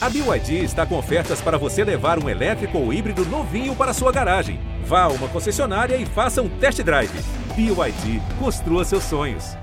A BYD está com ofertas para você levar um elétrico ou híbrido novinho para sua garagem. Vá a uma concessionária e faça um test drive. BYD, construa seus sonhos.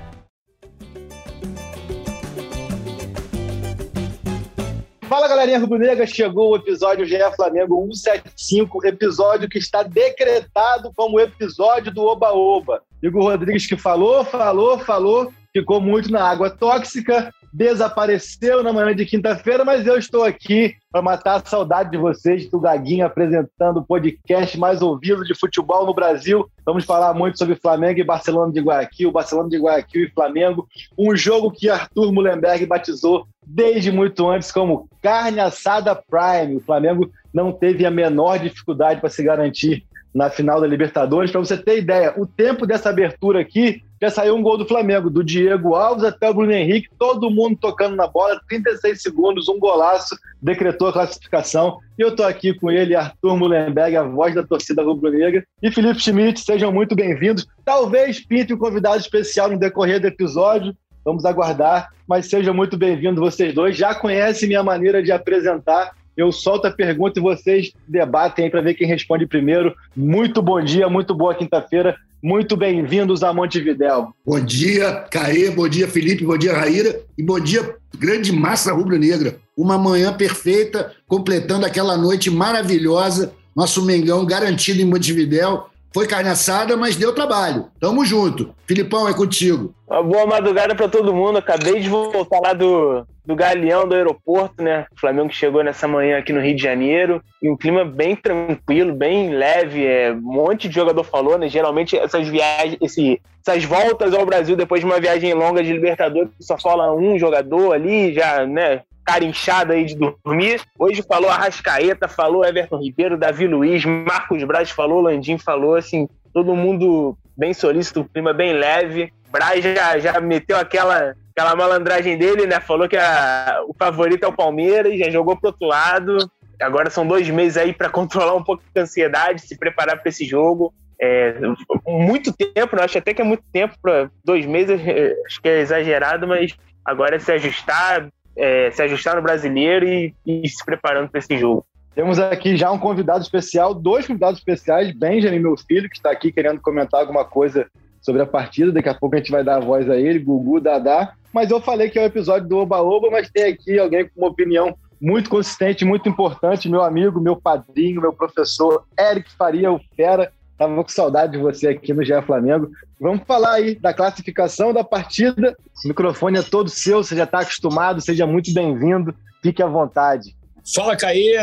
Fala galerinha rubro-negra, chegou o episódio GE Flamengo 175, episódio que está decretado como episódio do Oba-Oba. Igor Rodrigues que falou, falou, falou, ficou muito na água tóxica, desapareceu na manhã de quinta-feira, mas eu estou aqui para matar a saudade de vocês, do Gaguinho apresentando o podcast mais ouvido de futebol no Brasil. Vamos falar muito sobre Flamengo e Barcelona de Guayaquil, Barcelona de Guayaquil e Flamengo, um jogo que Arthur Mullenberg batizou desde muito antes como carne assada prime. O Flamengo não teve a menor dificuldade para se garantir na final da Libertadores. Para você ter ideia, o tempo dessa abertura aqui já saiu um gol do Flamengo, do Diego Alves até o Bruno Henrique, todo mundo tocando na bola, 36 segundos, um golaço, decretou a classificação. E eu estou aqui com ele, Arthur Mullenberg, a voz da torcida rubro-negra, e Felipe Schmidt, sejam muito bem-vindos. Talvez pinte um convidado especial no decorrer do episódio, vamos aguardar, mas sejam muito bem-vindos vocês dois. Já conhecem minha maneira de apresentar, eu solto a pergunta e vocês debatem para ver quem responde primeiro. Muito bom dia, muito boa quinta-feira. Muito bem-vindos a Montevidéu. Bom dia, Caê, bom dia, Felipe, bom dia, Raíra, e bom dia, grande massa rubro-negra. Uma manhã perfeita, completando aquela noite maravilhosa. Nosso Mengão garantido em Montevidéu. Foi carne assada, mas deu trabalho. Tamo junto. Filipão, é contigo. Uma boa madrugada para todo mundo. Acabei de voltar lá do, do Galeão do aeroporto, né? O Flamengo chegou nessa manhã aqui no Rio de Janeiro. E um clima bem tranquilo, bem leve. É, um monte de jogador falou, né? Geralmente essas viagens, esse, essas voltas ao Brasil depois de uma viagem longa de Libertadores, só fala um jogador ali, já, né? Cara inchada aí de dormir. Hoje falou Arrascaeta, falou Everton Ribeiro, Davi Luiz, Marcos Braz falou, Landim falou, assim, todo mundo bem solícito, clima bem leve. Braz já, já meteu aquela, aquela malandragem dele, né? Falou que a, o favorito é o Palmeiras, já jogou pro outro lado. Agora são dois meses aí para controlar um pouco a ansiedade, se preparar para esse jogo. É, muito tempo, né? acho até que é muito tempo para dois meses, acho que é exagerado, mas agora é se ajustar, é, se ajustar no brasileiro e, e se preparando para esse jogo. Temos aqui já um convidado especial, dois convidados especiais, Benjamin, meu filho, que está aqui querendo comentar alguma coisa sobre a partida. Daqui a pouco a gente vai dar a voz a ele, Gugu, Dadá. Mas eu falei que é o um episódio do Oba Oba, mas tem aqui alguém com uma opinião muito consistente, muito importante, meu amigo, meu padrinho, meu professor Eric Faria, o Fera. Tava com saudade de você aqui no GE Flamengo. Vamos falar aí da classificação da partida. O microfone é todo seu, você já está acostumado, seja muito bem-vindo, fique à vontade. Fala, Caê,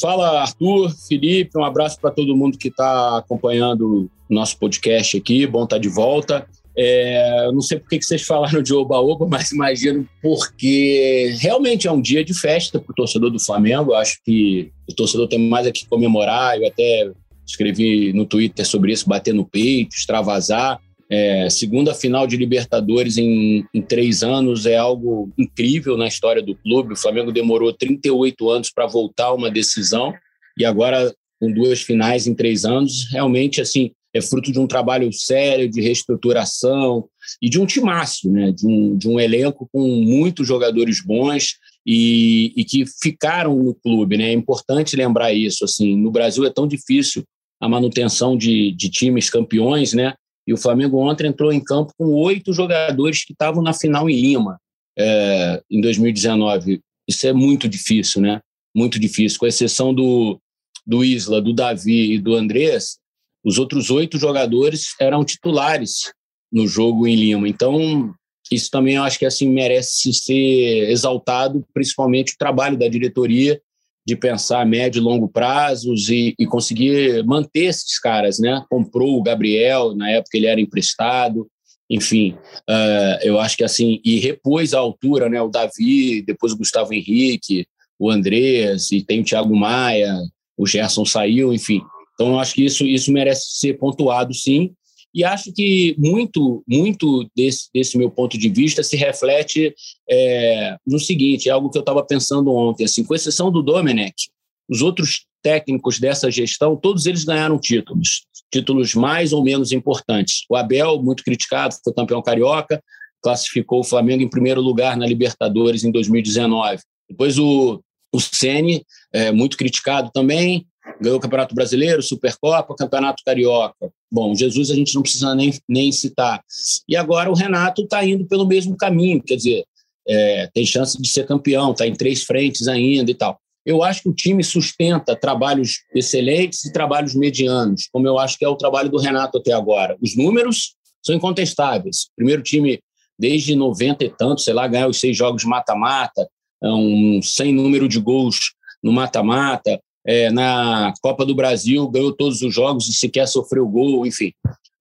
fala, Arthur, Felipe, um abraço para todo mundo que está acompanhando o nosso podcast aqui, bom estar tá de volta. É, eu não sei por que vocês falaram de oba-oba, mas imagino porque realmente é um dia de festa para o torcedor do Flamengo. Acho que o torcedor tem mais aqui comemorar. Eu até escrevi no Twitter sobre isso, bater no peito, extravasar. É, segunda final de Libertadores em, em, três anos é algo incrível na história do clube. O Flamengo demorou 38 anos para voltar uma decisão e agora com duas finais em três anos, realmente assim é fruto de um trabalho sério de reestruturação e de um timaço, né? de, um, de um elenco com muitos jogadores bons e, e que ficaram no clube. Né? É importante lembrar isso. Assim, no Brasil é tão difícil a manutenção de, de times campeões, né? E o Flamengo ontem entrou em campo com oito jogadores que estavam na final em Lima é, em 2019. Isso é muito difícil, né? Muito difícil. Com exceção do, do Isla, do Davi e do Andrés, os outros oito jogadores eram titulares no jogo em Lima. Então, isso também eu acho que assim merece ser exaltado, principalmente o trabalho da diretoria de pensar médio e longo prazos e, e, conseguir manter esses caras, né? Comprou o Gabriel, na época ele era emprestado, enfim, uh, eu acho que assim, e repôs a altura, né? O Davi, depois o Gustavo Henrique, o Andrés, e tem o Thiago Maia, o Gerson saiu, enfim. Então, eu acho que isso, isso merece ser pontuado, sim. E acho que muito, muito desse, desse meu ponto de vista se reflete é, no seguinte, é algo que eu estava pensando ontem, assim, com exceção do Domenech, os outros técnicos dessa gestão, todos eles ganharam títulos, títulos mais ou menos importantes. O Abel, muito criticado, foi campeão carioca, classificou o Flamengo em primeiro lugar na Libertadores em 2019. Depois o, O Ceni é muito criticado também, ganhou o Campeonato Brasileiro, Supercopa, Campeonato Carioca. Bom, Jesus a gente não precisa nem, nem citar. E agora o Renato está indo pelo mesmo caminho, quer dizer, é, tem chance de ser campeão, está em três frentes ainda e tal. Eu acho que o time sustenta trabalhos excelentes e trabalhos medianos, como eu acho que é o trabalho do Renato até agora. Os números são incontestáveis. Primeiro time desde 90 e tanto, sei lá, ganhar os seis jogos mata-mata, é um sem número de gols no mata-mata. É, na Copa do Brasil ganhou todos os jogos e sequer sofreu gol, enfim.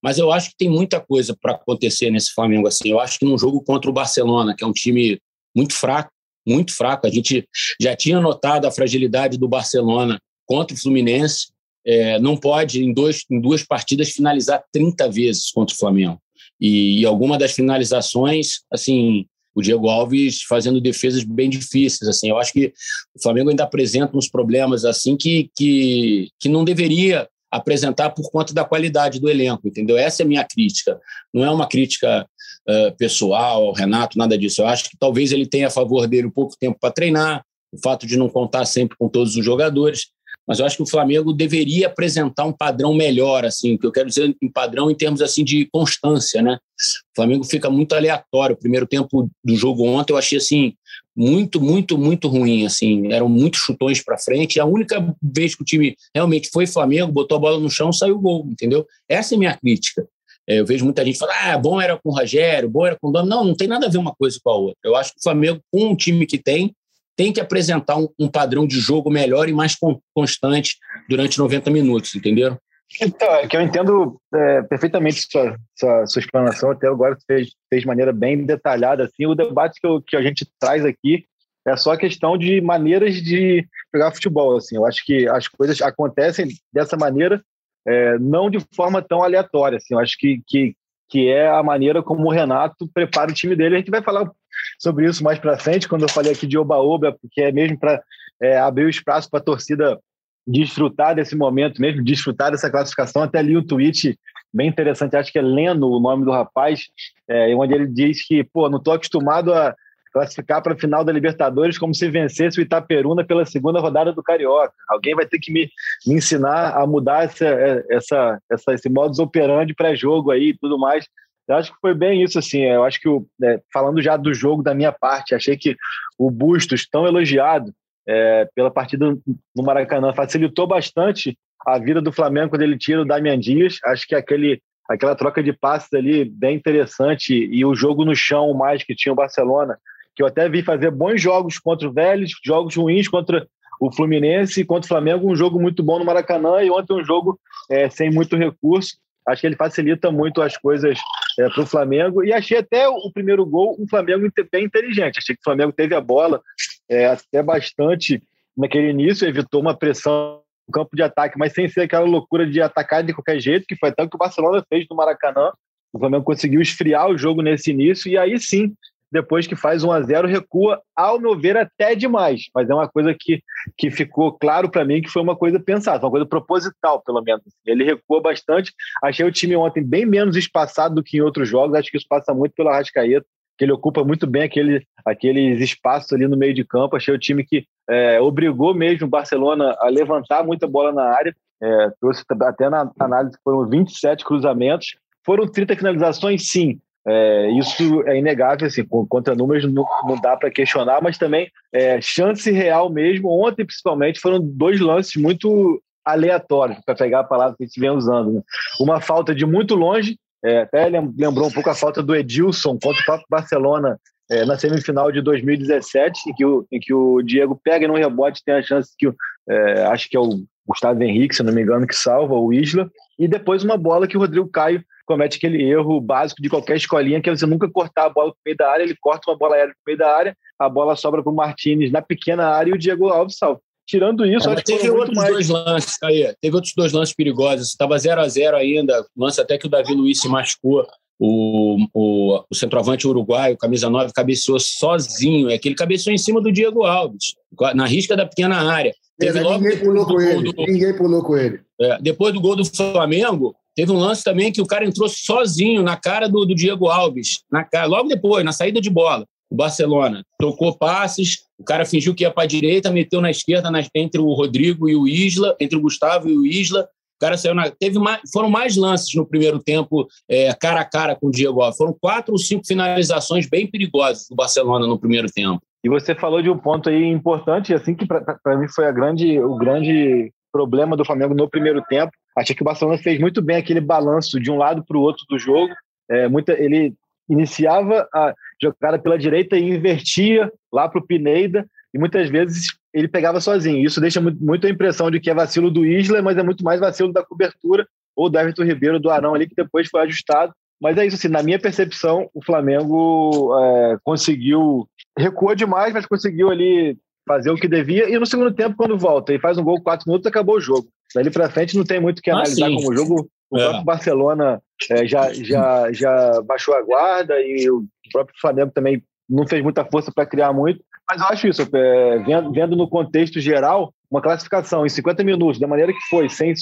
Mas eu acho que tem muita coisa para acontecer nesse Flamengo assim. Eu acho que num jogo contra o Barcelona, que é um time muito fraco, muito fraco, a gente já tinha notado a fragilidade do Barcelona contra o Fluminense. É, não pode, em, dois, em duas partidas, finalizar 30 vezes contra o Flamengo. E, e alguma das finalizações, assim, o Diego Alves fazendo defesas bem difíceis. Assim, eu acho que o Flamengo ainda apresenta uns problemas assim que, que, que não deveria apresentar por conta da qualidade do elenco, entendeu? Essa é a minha crítica. Não é uma crítica uh, pessoal Renato, nada disso. Eu acho que talvez ele tenha a favor dele um pouco tempo para treinar, o fato de não contar sempre com todos os jogadores, mas eu acho que o Flamengo deveria apresentar um padrão melhor, assim, que eu quero dizer em padrão em termos assim de constância, né? O Flamengo fica muito aleatório. O primeiro tempo do jogo ontem eu achei assim muito, muito, muito ruim, assim, eram muitos chutões para frente. A única vez que o time realmente foi Flamengo, botou a bola no chão, saiu o gol, entendeu? Essa é a minha crítica. É, eu vejo muita gente falar, ah, bom era com o Rogério, bom era com o Dono. Não, não tem nada a ver uma coisa com a outra. Eu acho que o Flamengo, com o time que tem, tem que apresentar um, um padrão de jogo melhor e mais constante durante 90 minutos, entendeu? Então, é que eu entendo é, perfeitamente sua, sua, sua, explanação, até agora fez, fez de maneira bem detalhada. Assim, o debate que, eu, que a gente traz aqui é só questão de maneiras de jogar futebol. Assim. Eu acho que as coisas acontecem dessa maneira, é, não de forma tão aleatória. Assim. Eu acho que, que, que é a maneira como o Renato prepara o time dele. A gente vai falar sobre isso mais para frente, quando eu falei aqui de oba-oba, porque é mesmo para é, abrir o espaço para a torcida desfrutar desse momento mesmo, desfrutar dessa classificação. Até ali o tweet bem interessante, acho que é Leno o nome do rapaz, é, onde ele diz que, pô, não estou acostumado a classificar para a final da Libertadores como se vencesse o Itaperuna pela segunda rodada do Carioca. Alguém vai ter que me, me ensinar a mudar essa, essa, essa, esse modus operandi pré-jogo aí e tudo mais. Eu acho que foi bem isso, assim. Eu acho que, o, é, falando já do jogo da minha parte, achei que o Bustos, tão elogiado é, pela partida no Maracanã, facilitou bastante a vida do Flamengo quando ele tira o Damian Dias. Acho que aquele, aquela troca de passes ali bem interessante e o jogo no chão mais que tinha o Barcelona, que eu até vi fazer bons jogos contra o Vélez, jogos ruins contra o Fluminense, contra o Flamengo, um jogo muito bom no Maracanã e ontem um jogo é, sem muito recurso. Acho que ele facilita muito as coisas é, para o Flamengo. E achei até o primeiro gol um Flamengo bem inteligente. Achei que o Flamengo teve a bola é, até bastante naquele início, evitou uma pressão no campo de ataque, mas sem ser aquela loucura de atacar de qualquer jeito, que foi até o que o Barcelona fez no Maracanã. O Flamengo conseguiu esfriar o jogo nesse início e aí sim depois que faz 1 a 0 recua, ao meu ver, até demais. Mas é uma coisa que, que ficou claro para mim que foi uma coisa pensada, uma coisa proposital, pelo menos. Ele recua bastante. Achei o time ontem bem menos espaçado do que em outros jogos. Acho que isso passa muito pela Rascaeta, que ele ocupa muito bem aquele, aqueles espaços ali no meio de campo. Achei o time que é, obrigou mesmo o Barcelona a levantar muita bola na área. É, trouxe até na análise foram 27 cruzamentos. Foram 30 finalizações, sim, é, isso é inegável, assim, contra números não, não dá para questionar, mas também é, chance real mesmo. Ontem, principalmente, foram dois lances muito aleatórios, para pegar a palavra que a gente vem usando. Né? Uma falta de muito longe, é, até lembrou um pouco a falta do Edilson contra o próprio Barcelona é, na semifinal de 2017, em que, o, em que o Diego pega no rebote, tem a chance que, é, acho que é o Gustavo Henrique, se não me engano, que salva o Isla, e depois uma bola que o Rodrigo Caio comete aquele erro básico de qualquer escolinha, que é você nunca cortar a bola para meio da área, ele corta uma bola aérea para meio da área, a bola sobra para o Martinez na pequena área e o Diego Alves salva. Tirando isso, é, acho que teve outros mais... dois lances, aí. Teve outros dois lances perigosos. Estava 0 a 0 ainda, lance até que o Davi Luiz se machucou. O, o, o centroavante uruguaio, camisa 9, cabeceou sozinho. É que ele cabeceou em cima do Diego Alves, na risca da pequena área. Teve é, ninguém pulou com ele. Do... Ninguém pulou com ele. É, depois do gol do Flamengo, Teve um lance também que o cara entrou sozinho na cara do, do Diego Alves, na cara, logo depois, na saída de bola. o Barcelona tocou passes, o cara fingiu que ia para a direita, meteu na esquerda na, entre o Rodrigo e o Isla, entre o Gustavo e o Isla. O cara saiu na. Teve mais, foram mais lances no primeiro tempo, é, cara a cara com o Diego Alves. Foram quatro ou cinco finalizações bem perigosas do Barcelona no primeiro tempo. E você falou de um ponto aí importante, assim, que para mim foi a grande, o grande problema do Flamengo no primeiro tempo. Achei que o Barcelona fez muito bem aquele balanço de um lado para o outro do jogo. É, muita, ele iniciava a jogada pela direita e invertia lá para o Pineda, e muitas vezes ele pegava sozinho. Isso deixa muito a impressão de que é vacilo do Isla, mas é muito mais vacilo da cobertura ou do Everton Ribeiro, do Arão ali, que depois foi ajustado. Mas é isso, assim, na minha percepção, o Flamengo é, conseguiu, recuou demais, mas conseguiu ali fazer o que devia, e no segundo tempo, quando volta e faz um gol quatro minutos, acabou o jogo. Dali para frente não tem muito o que ah, analisar ah, como jogo. O é. próprio Barcelona é, já, já, já baixou a guarda e o próprio Flamengo também não fez muita força para criar muito. Mas eu acho isso, é, vendo, vendo no contexto geral, uma classificação em 50 minutos, da maneira que foi, sem,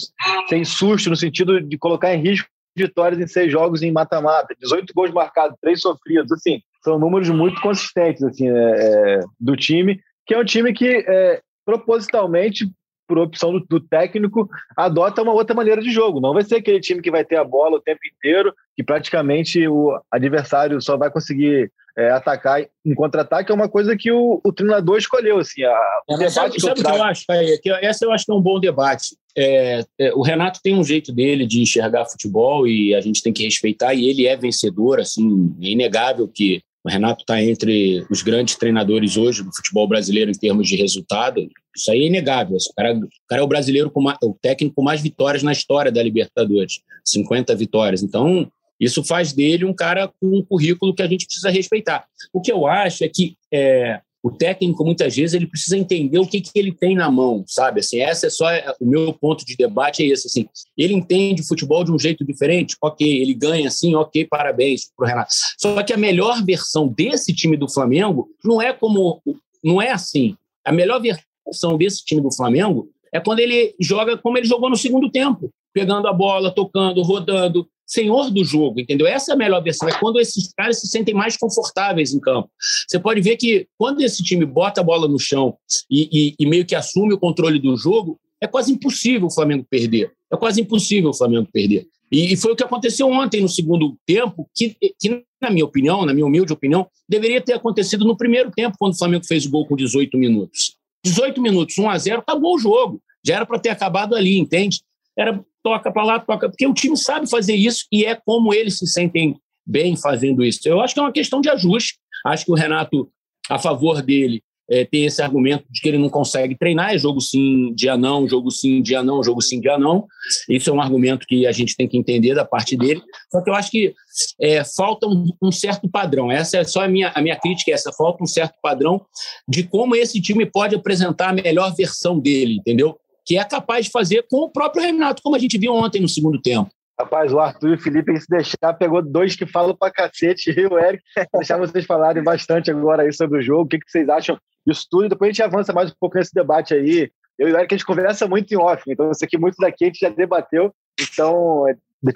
sem susto, no sentido de colocar em risco vitórias em seis jogos em mata-mata, 18 gols marcados, três sofridos, assim, são números muito consistentes assim, é, é, do time, que é um time que é, propositalmente por opção do, do, técnico, adota uma outra maneira de jogo. Não vai ser aquele time que vai ter a bola o tempo inteiro, que praticamente o adversário só vai conseguir é, atacar em contra-ataque, é uma coisa que o, o treinador escolheu. Assim, a, é, sabe, sabe o que eu acho? É, que essa eu acho que é um bom debate. É, é, o Renato tem um jeito dele de enxergar futebol e a gente tem que respeitar, e ele é vencedor, assim, é inegável que o Renato está entre os grandes treinadores hoje do futebol brasileiro em termos de resultado. Isso aí é inegável. O cara, o cara é o brasileiro com mais, o técnico com mais vitórias na história da Libertadores 50 vitórias. Então, isso faz dele um cara com um currículo que a gente precisa respeitar. O que eu acho é que é, o técnico muitas vezes ele precisa entender o que, que ele tem na mão, sabe? Assim, essa é só o meu ponto de debate é esse, assim. Ele entende futebol de um jeito diferente, ok, ele ganha assim, ok, parabéns pro Renato. Só que a melhor versão desse time do Flamengo não é como não é assim. A melhor versão desse time do Flamengo é quando ele joga como ele jogou no segundo tempo, pegando a bola, tocando, rodando, senhor do jogo, entendeu? Essa é a melhor versão, é quando esses caras se sentem mais confortáveis em campo. Você pode ver que quando esse time bota a bola no chão e, e, e meio que assume o controle do jogo, é quase impossível o Flamengo perder. É quase impossível o Flamengo perder. E, foi o que aconteceu ontem no segundo tempo, que, que, na minha opinião, na minha humilde opinião, deveria ter acontecido no primeiro tempo, quando o Flamengo fez o gol com 18 minutos. 18 minutos, 1 a 0 acabou o jogo. Já era para ter acabado ali, entende? Era toca para lá, toca. Porque o time sabe fazer isso e é como eles se sentem bem fazendo isso. Eu acho que é uma questão de ajuste. Acho que o Renato, a favor dele, é, tem esse argumento de que ele não consegue treinar, é jogo sim, dia não, jogo sim, dia não, jogo sim, dia não. Isso é um argumento que a gente tem que entender da parte dele. Só que eu acho que é, falta um, um, certo padrão. Essa é só a minha, a minha crítica, é essa falta um certo padrão de como esse time pode apresentar a melhor versão dele, entendeu? Que é capaz de fazer com o próprio Renato, como a gente viu ontem no segundo tempo. Rapaz, o Arthur e o Felipe, se deixar, pegou dois que falam pra cacete, e o Eric, deixar vocês falarem bastante agora aí sobre o jogo, o que, que vocês acham disso tudo, e depois a gente avança mais um pouco nesse debate aí. Eu e o Eric, a gente conversa muito em off, então isso aqui, muito daqui a gente já debateu, então é,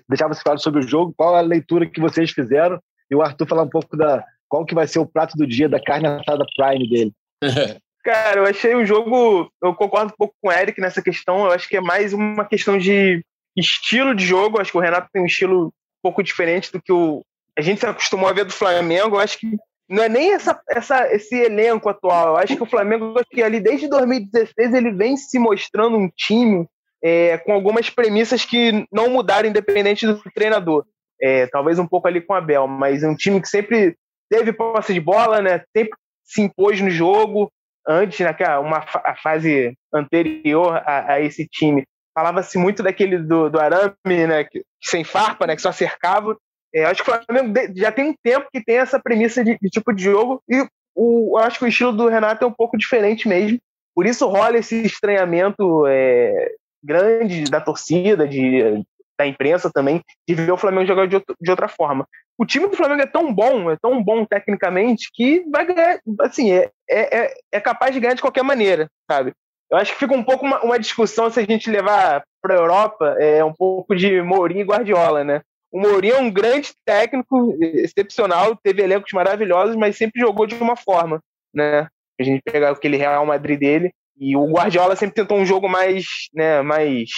deixar vocês falarem sobre o jogo, qual a leitura que vocês fizeram, e o Arthur falar um pouco da qual que vai ser o prato do dia da carne assada Prime dele. Cara, eu achei o jogo. Eu concordo um pouco com o Eric nessa questão. Eu acho que é mais uma questão de estilo de jogo. Eu acho que o Renato tem um estilo um pouco diferente do que o, a gente se acostumou a ver do Flamengo. Eu acho que não é nem essa, essa, esse elenco atual. Eu acho que o Flamengo, acho que ali desde 2016, ele vem se mostrando um time é, com algumas premissas que não mudaram, independente do treinador. É, talvez um pouco ali com a Abel, mas é um time que sempre teve posse de bola, né? sempre se impôs no jogo, antes, naquela né, uma a fase anterior a, a esse time, falava-se muito daquele do, do Arame, né, que, sem farpa, né, que só cercava. É, acho que o Flamengo já tem um tempo que tem essa premissa de, de tipo de jogo e o, acho que o estilo do Renato é um pouco diferente mesmo. Por isso rola esse estranhamento é, grande da torcida, de, da imprensa também, de ver o Flamengo jogar de, outro, de outra forma o time do Flamengo é tão bom, é tão bom tecnicamente, que vai ganhar, assim, é, é, é capaz de ganhar de qualquer maneira, sabe? Eu acho que fica um pouco uma, uma discussão se a gente levar para a Europa é um pouco de Mourinho e Guardiola, né? O Mourinho é um grande técnico, excepcional, teve elencos maravilhosos, mas sempre jogou de uma forma, né? A gente pegar aquele Real Madrid dele, e o Guardiola sempre tentou um jogo mais, né, mais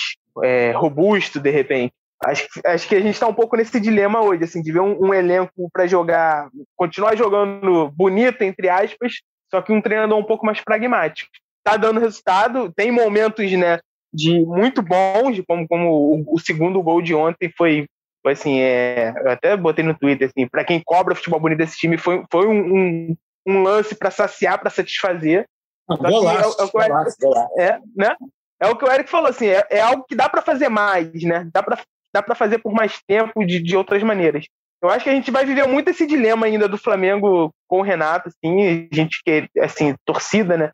é, robusto, de repente. Acho, acho que a gente está um pouco nesse dilema hoje, assim, de ver um, um elenco para jogar, continuar jogando bonito, entre aspas, só que um treinador um pouco mais pragmático. Tá dando resultado, tem momentos, né, de muito bons, como, como o, o segundo gol de ontem foi, foi assim, é, eu até botei no Twitter, assim, para quem cobra futebol bonito desse time, foi, foi um, um, um lance para saciar, para satisfazer. Ah, golaço, é, é. É, né? é o que o Eric falou, assim, é, é algo que dá para fazer mais, né? Dá para dá para fazer por mais tempo de, de outras maneiras. Eu acho que a gente vai viver muito esse dilema ainda do Flamengo com o Renato, assim, a gente que assim, torcida, né?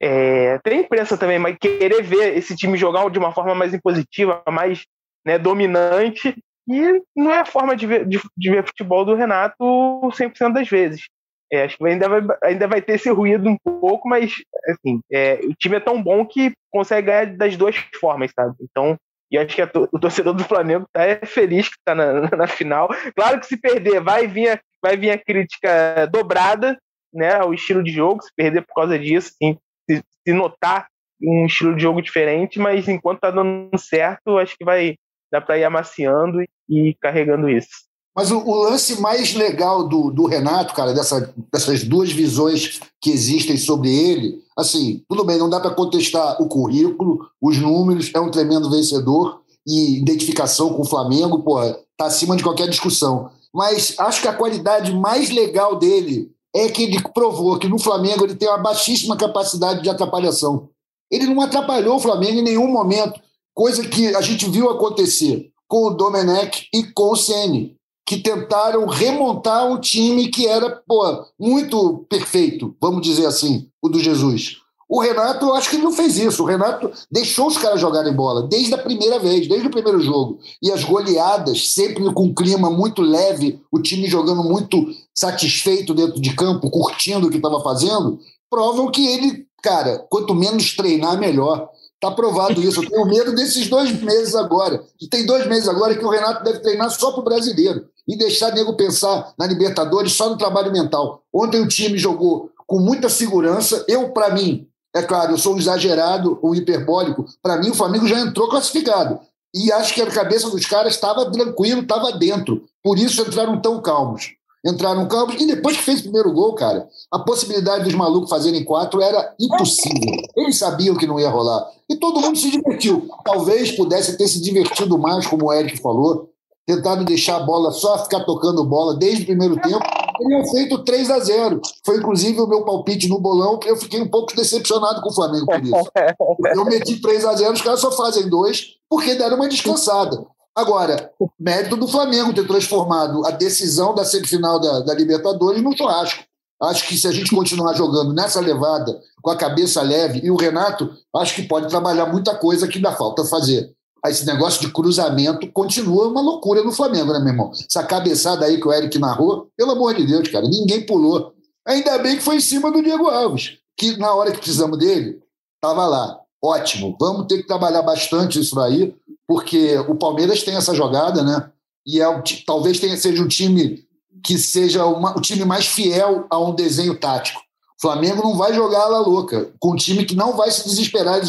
É, tem imprensa também, mas querer ver esse time jogar de uma forma mais impositiva, mais né, dominante, e não é a forma de ver, de, de ver futebol do Renato 100% das vezes. É, acho que ainda vai, ainda vai ter esse ruído um pouco, mas assim, é, o time é tão bom que consegue ganhar das duas formas, sabe? Então, e acho que a, o torcedor do Flamengo tá é feliz que está na, na, final. Claro que se perder, vai vir a, vai vir a crítica dobrada, né? O estilo de jogo, se perder por causa disso, sim, se, se notar um estilo de jogo diferente, mas enquanto tá dando certo, acho que vai dar para ir amaciando e carregando isso. Mas o, o, lance mais legal do, do Renato, cara, dessa, dessas duas visões que existem sobre ele, assim, tudo bem, não dá para contestar o currículo, os números, é um tremendo vencedor e identificação com o Flamengo, porra, tá acima de qualquer discussão. Mas acho que a qualidade mais legal dele é que ele provou que no Flamengo ele tem uma baixíssima capacidade de atrapalhação. Ele não atrapalhou o Flamengo em nenhum momento, coisa que a gente viu acontecer com o Domenech e com o Ceni que tentaram remontar um time que era pô, muito perfeito, vamos dizer assim, o do Jesus. O Renato, eu acho que ele não fez isso. O Renato deixou os caras jogarem bola desde a primeira vez, desde o primeiro jogo. E as goleadas, sempre com um clima muito leve, o time jogando muito satisfeito dentro de campo, curtindo o que estava fazendo, provam que ele, cara, quanto menos treinar, melhor. Está provado isso. Eu tenho medo desses dois meses agora. E tem dois meses agora que o Renato deve treinar só para o brasileiro e deixar nego pensar na Libertadores só no trabalho mental. Ontem o time jogou com muita segurança. Eu, para mim, é claro, eu sou um exagerado, um hiperbólico. Para mim, o Flamengo já entrou classificado. E acho que a cabeça dos caras estava tranquilo, estava dentro. Por isso entraram tão calmos. Entraram calmos. E depois que fez o primeiro gol, cara, a possibilidade dos malucos fazerem quatro era impossível. Eles sabiam que não ia rolar. E todo mundo se divertiu. Talvez pudesse ter se divertido mais, como o Eric falou, tentado deixar a bola só ficar tocando bola desde o primeiro tempo, teriam feito 3 a 0 Foi inclusive o meu palpite no bolão, eu fiquei um pouco decepcionado com o Flamengo por isso. Eu meti 3 a 0 os caras só fazem dois porque deram uma descansada. Agora, mérito do Flamengo ter transformado a decisão da semifinal da, da Libertadores no churrasco. Acho que se a gente continuar jogando nessa levada, com a cabeça leve, e o Renato, acho que pode trabalhar muita coisa que ainda falta fazer esse negócio de cruzamento continua uma loucura no Flamengo, né, meu irmão? Essa cabeçada aí que o Eric narrou, pelo amor de Deus, cara, ninguém pulou. Ainda bem que foi em cima do Diego Alves, que na hora que precisamos dele, estava lá. Ótimo, vamos ter que trabalhar bastante isso aí, porque o Palmeiras tem essa jogada, né? E é, talvez tenha, seja um time que seja uma, o time mais fiel a um desenho tático. O Flamengo não vai jogar lá louca, com um time que não vai se desesperar,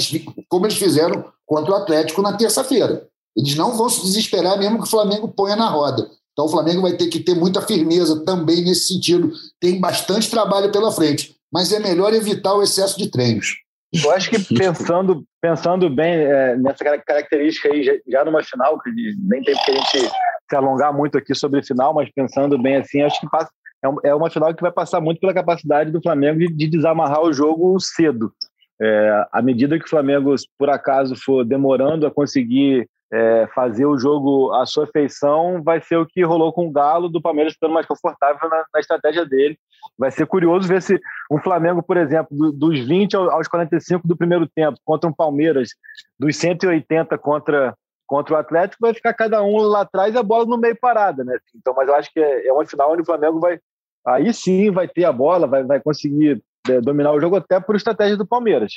como eles fizeram contra o Atlético na terça-feira. Eles não vão se desesperar mesmo que o Flamengo ponha na roda. Então o Flamengo vai ter que ter muita firmeza também nesse sentido. Tem bastante trabalho pela frente, mas é melhor evitar o excesso de treinos. Eu acho que pensando, pensando bem é, nessa característica aí, já, numa final, que nem tem que a gente se alongar muito aqui sobre final, mas pensando bem assim, acho que passa, é, é uma final que vai passar muito pela capacidade do Flamengo de, de desamarrar o jogo cedo. É, à medida que o Flamengo, por acaso, for demorando a conseguir é, fazer o jogo à sua feição, vai ser o que rolou com o Galo, do Palmeiras ficando mais confortável na, na, estratégia dele. Vai ser curioso ver se um Flamengo, por exemplo, do, dos 20 aos 45 do primeiro tempo, contra um Palmeiras, dos 180 contra, contra o Atlético, vai ficar cada um lá atrás e a bola no meio parada. Né? Então, mas eu acho que é, é uma final onde o Flamengo vai. Aí sim vai ter a bola, vai, vai conseguir é, dominar o jogo até por estratégia do Palmeiras.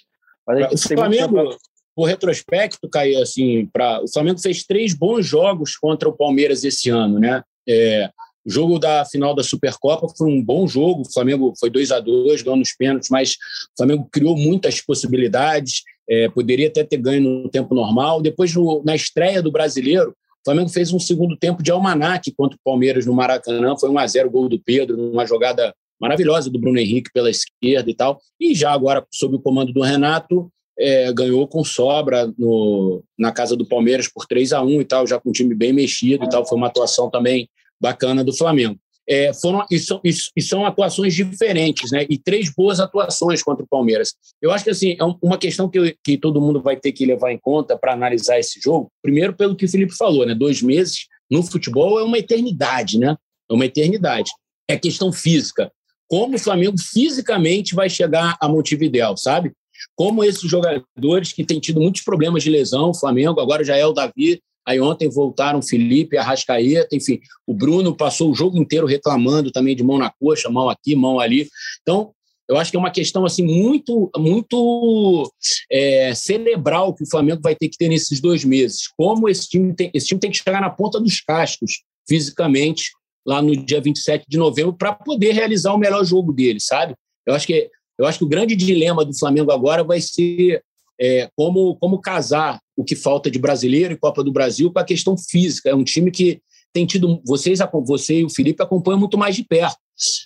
Mas o Flamengo, por retrospecto, Caio, assim, para o Flamengo fez três bons jogos contra o Palmeiras esse ano, né? É, o jogo da final da Supercopa foi um bom jogo. O Flamengo foi 2 a 2 ganhando os pênaltis, mas o Flamengo criou muitas possibilidades. É, poderia até ter ganho no tempo normal. Depois, no, na estreia do brasileiro, o Flamengo fez um segundo tempo de almanac contra o Palmeiras no Maracanã. Foi 1 a 0 gol do Pedro, numa jogada maravilhosa do Bruno Henrique pela esquerda e tal. E já agora, sob o comando do Renato, é, ganhou com sobra no, na casa do Palmeiras por 3 a 1 e tal, já com um time bem mexido e tal. Foi uma atuação também bacana do Flamengo. É, foram, e, são, e são atuações diferentes, né? E três boas atuações contra o Palmeiras. Eu acho que assim é uma questão que, que todo mundo vai ter que levar em conta para analisar esse jogo. Primeiro, pelo que o Felipe falou, né? Dois meses no futebol é uma eternidade, né? É uma eternidade. É questão física. Como o Flamengo fisicamente vai chegar a Montevidéu, sabe? Como esses jogadores que têm tido muitos problemas de lesão, o Flamengo agora já é o Davi, Aí ontem voltaram Felipe, Arrascaeta, enfim, o Bruno passou o jogo inteiro reclamando também de mão na coxa, mão aqui, mão ali. Então, eu acho que é uma questão assim muito, muito é, cerebral que o Flamengo vai ter que ter nesses dois meses. Como esse time tem, esse time tem que chegar na ponta dos cascos fisicamente lá no dia 27 de novembro para poder realizar o melhor jogo dele, sabe? Eu acho que eu acho que o grande dilema do Flamengo agora vai ser é, como, como casar o que falta de brasileiro e Copa do Brasil com a questão física. É um time que tem tido. Vocês, você e o Felipe acompanham muito mais de perto.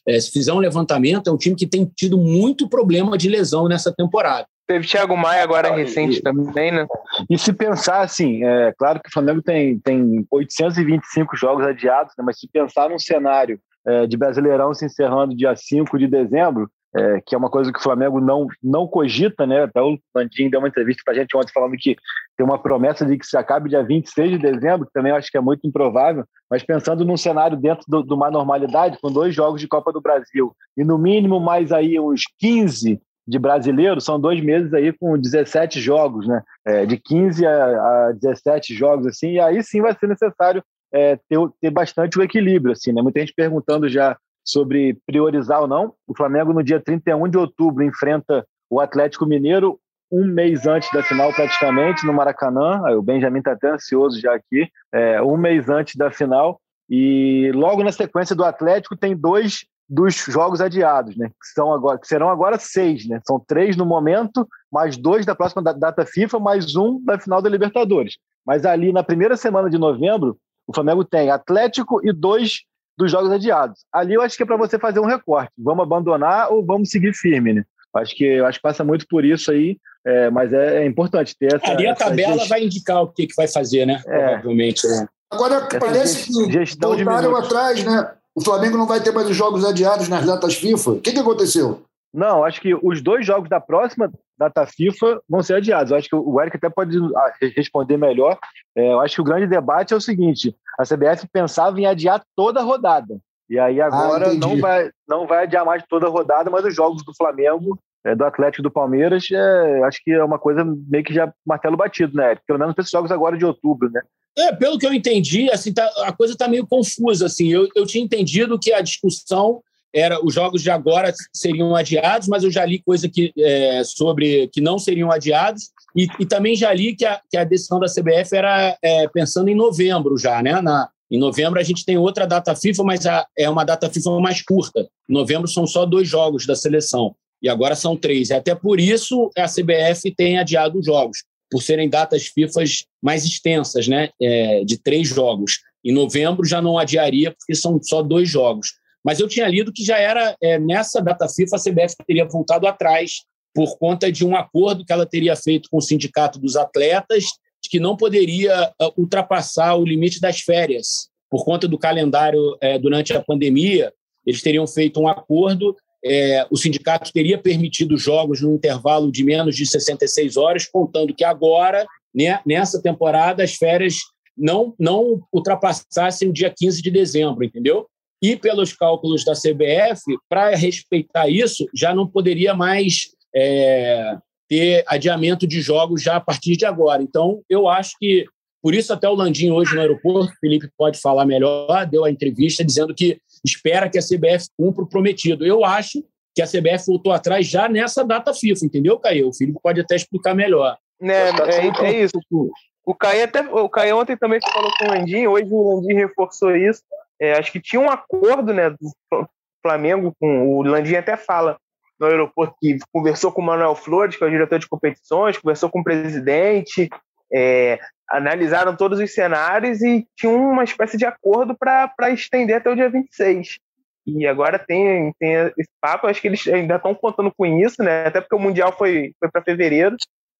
É, se fizer um levantamento, é um time que tem tido muito problema de lesão nessa temporada. Teve Thiago Maia agora recente e, também, né? E se pensar assim, é claro que o Flamengo tem, tem 825 jogos adiados, né, mas se pensar num cenário é, de Brasileirão se encerrando dia 5 de dezembro, é, que é uma coisa que o Flamengo não, não cogita, né? Até o Landim deu uma entrevista para a gente ontem falando que tem uma promessa de que se acabe dia 26 de dezembro, que também acho que é muito improvável, mas pensando num cenário dentro de do, uma normalidade, com dois jogos de Copa do Brasil e no mínimo mais aí uns 15 de brasileiro, são dois meses aí com 17 jogos, né? É, de 15 a, a 17 jogos, assim, e aí sim vai ser necessário é, ter, ter bastante o equilíbrio, assim, né? Muita gente perguntando já sobre priorizar ou não. O Flamengo, no dia 31 de outubro, enfrenta o Atlético Mineiro um mês antes da final, praticamente, no Maracanã. O Benjamin está até ansioso já aqui. É, um mês antes da final. E logo na sequência do Atlético tem dois dos jogos adiados, né? Que, são agora, que serão agora seis, né? São três no momento, mais dois da próxima data FIFA, mais um da final da Libertadores. Mas ali na primeira semana de novembro, o Flamengo tem Atlético e dois dos jogos adiados. Ali eu acho que é para você fazer um recorte. Vamos abandonar ou vamos seguir firme, né? Acho que eu acho que passa muito por isso aí, é, mas é, é, importante ter essa. Ali a tabela gest... vai indicar o que, que vai fazer, né? É. Provavelmente. Né? Agora essa parece que gestão voltaram atrás, né? O Flamengo não vai ter mais os jogos adiados nas datas FIFA. O que, que aconteceu? Não, acho que os dois jogos da próxima data FIFA vão ser adiados. Eu acho que o Eric até pode ah, responder melhor. É, eu acho que o grande debate é o seguinte: a CBF pensava em adiar toda a rodada. E aí agora ah, não, vai, não vai adiar mais toda a rodada, mas os jogos do Flamengo, é, do Atlético e do Palmeiras, é, acho que é uma coisa meio que já martelo batido, né? Pelo menos para esses jogos agora de outubro, né? É, pelo que eu entendi, assim, tá, a coisa está meio confusa. Assim, eu, eu tinha entendido que a discussão era os jogos de agora seriam adiados, mas eu já li coisa que, é, sobre que não seriam adiados e, e, também já li que a, que a decisão da CBF era é, pensando em novembro já, né? Na, em novembro a gente tem outra data FIFA, mas a, é uma data FIFA mais curta. Em novembro são só dois jogos da seleção e agora são três. E até por isso a CBF tem adiado os jogos, por serem datas FIFA mais extensas, né? É, de três jogos. Em novembro já não adiaria porque são só dois jogos. Mas eu tinha lido que já era é, nessa data FIFA a CBF teria voltado atrás por conta de um acordo que ela teria feito com o sindicato dos atletas de que não poderia uh, ultrapassar o limite das férias por conta do calendário é, durante a pandemia. Eles teriam feito um acordo, é, o sindicato teria permitido jogos no intervalo de menos de 66 horas, contando que agora, né, nessa temporada, as férias não, não ultrapassassem o dia 15 de dezembro, entendeu? E pelos cálculos da CBF, para respeitar isso, já não poderia mais é, ter adiamento de jogos já a partir de agora. Então, eu acho que, por isso até o Landim hoje no aeroporto, Felipe pode falar melhor, deu a entrevista dizendo que espera que a CBF cumpra o prometido. Eu acho que a CBF voltou atrás já nessa data FIFA, entendeu, Caio? O Felipe pode até explicar melhor. Né, é, é, isso. O Caio até o Caio ontem também falou com o Landim, hoje o Landim reforçou isso. É, acho que tinha um acordo né, do Flamengo com o Landim até fala no aeroporto que conversou com o Manuel Flores, que é o diretor de competições, conversou com o presidente, é, analisaram todos os cenários e tinha uma espécie de acordo para estender até o dia 26. E agora tem, tem esse papo, acho que eles ainda estão contando com isso, né? Até porque o Mundial foi, foi para fevereiro.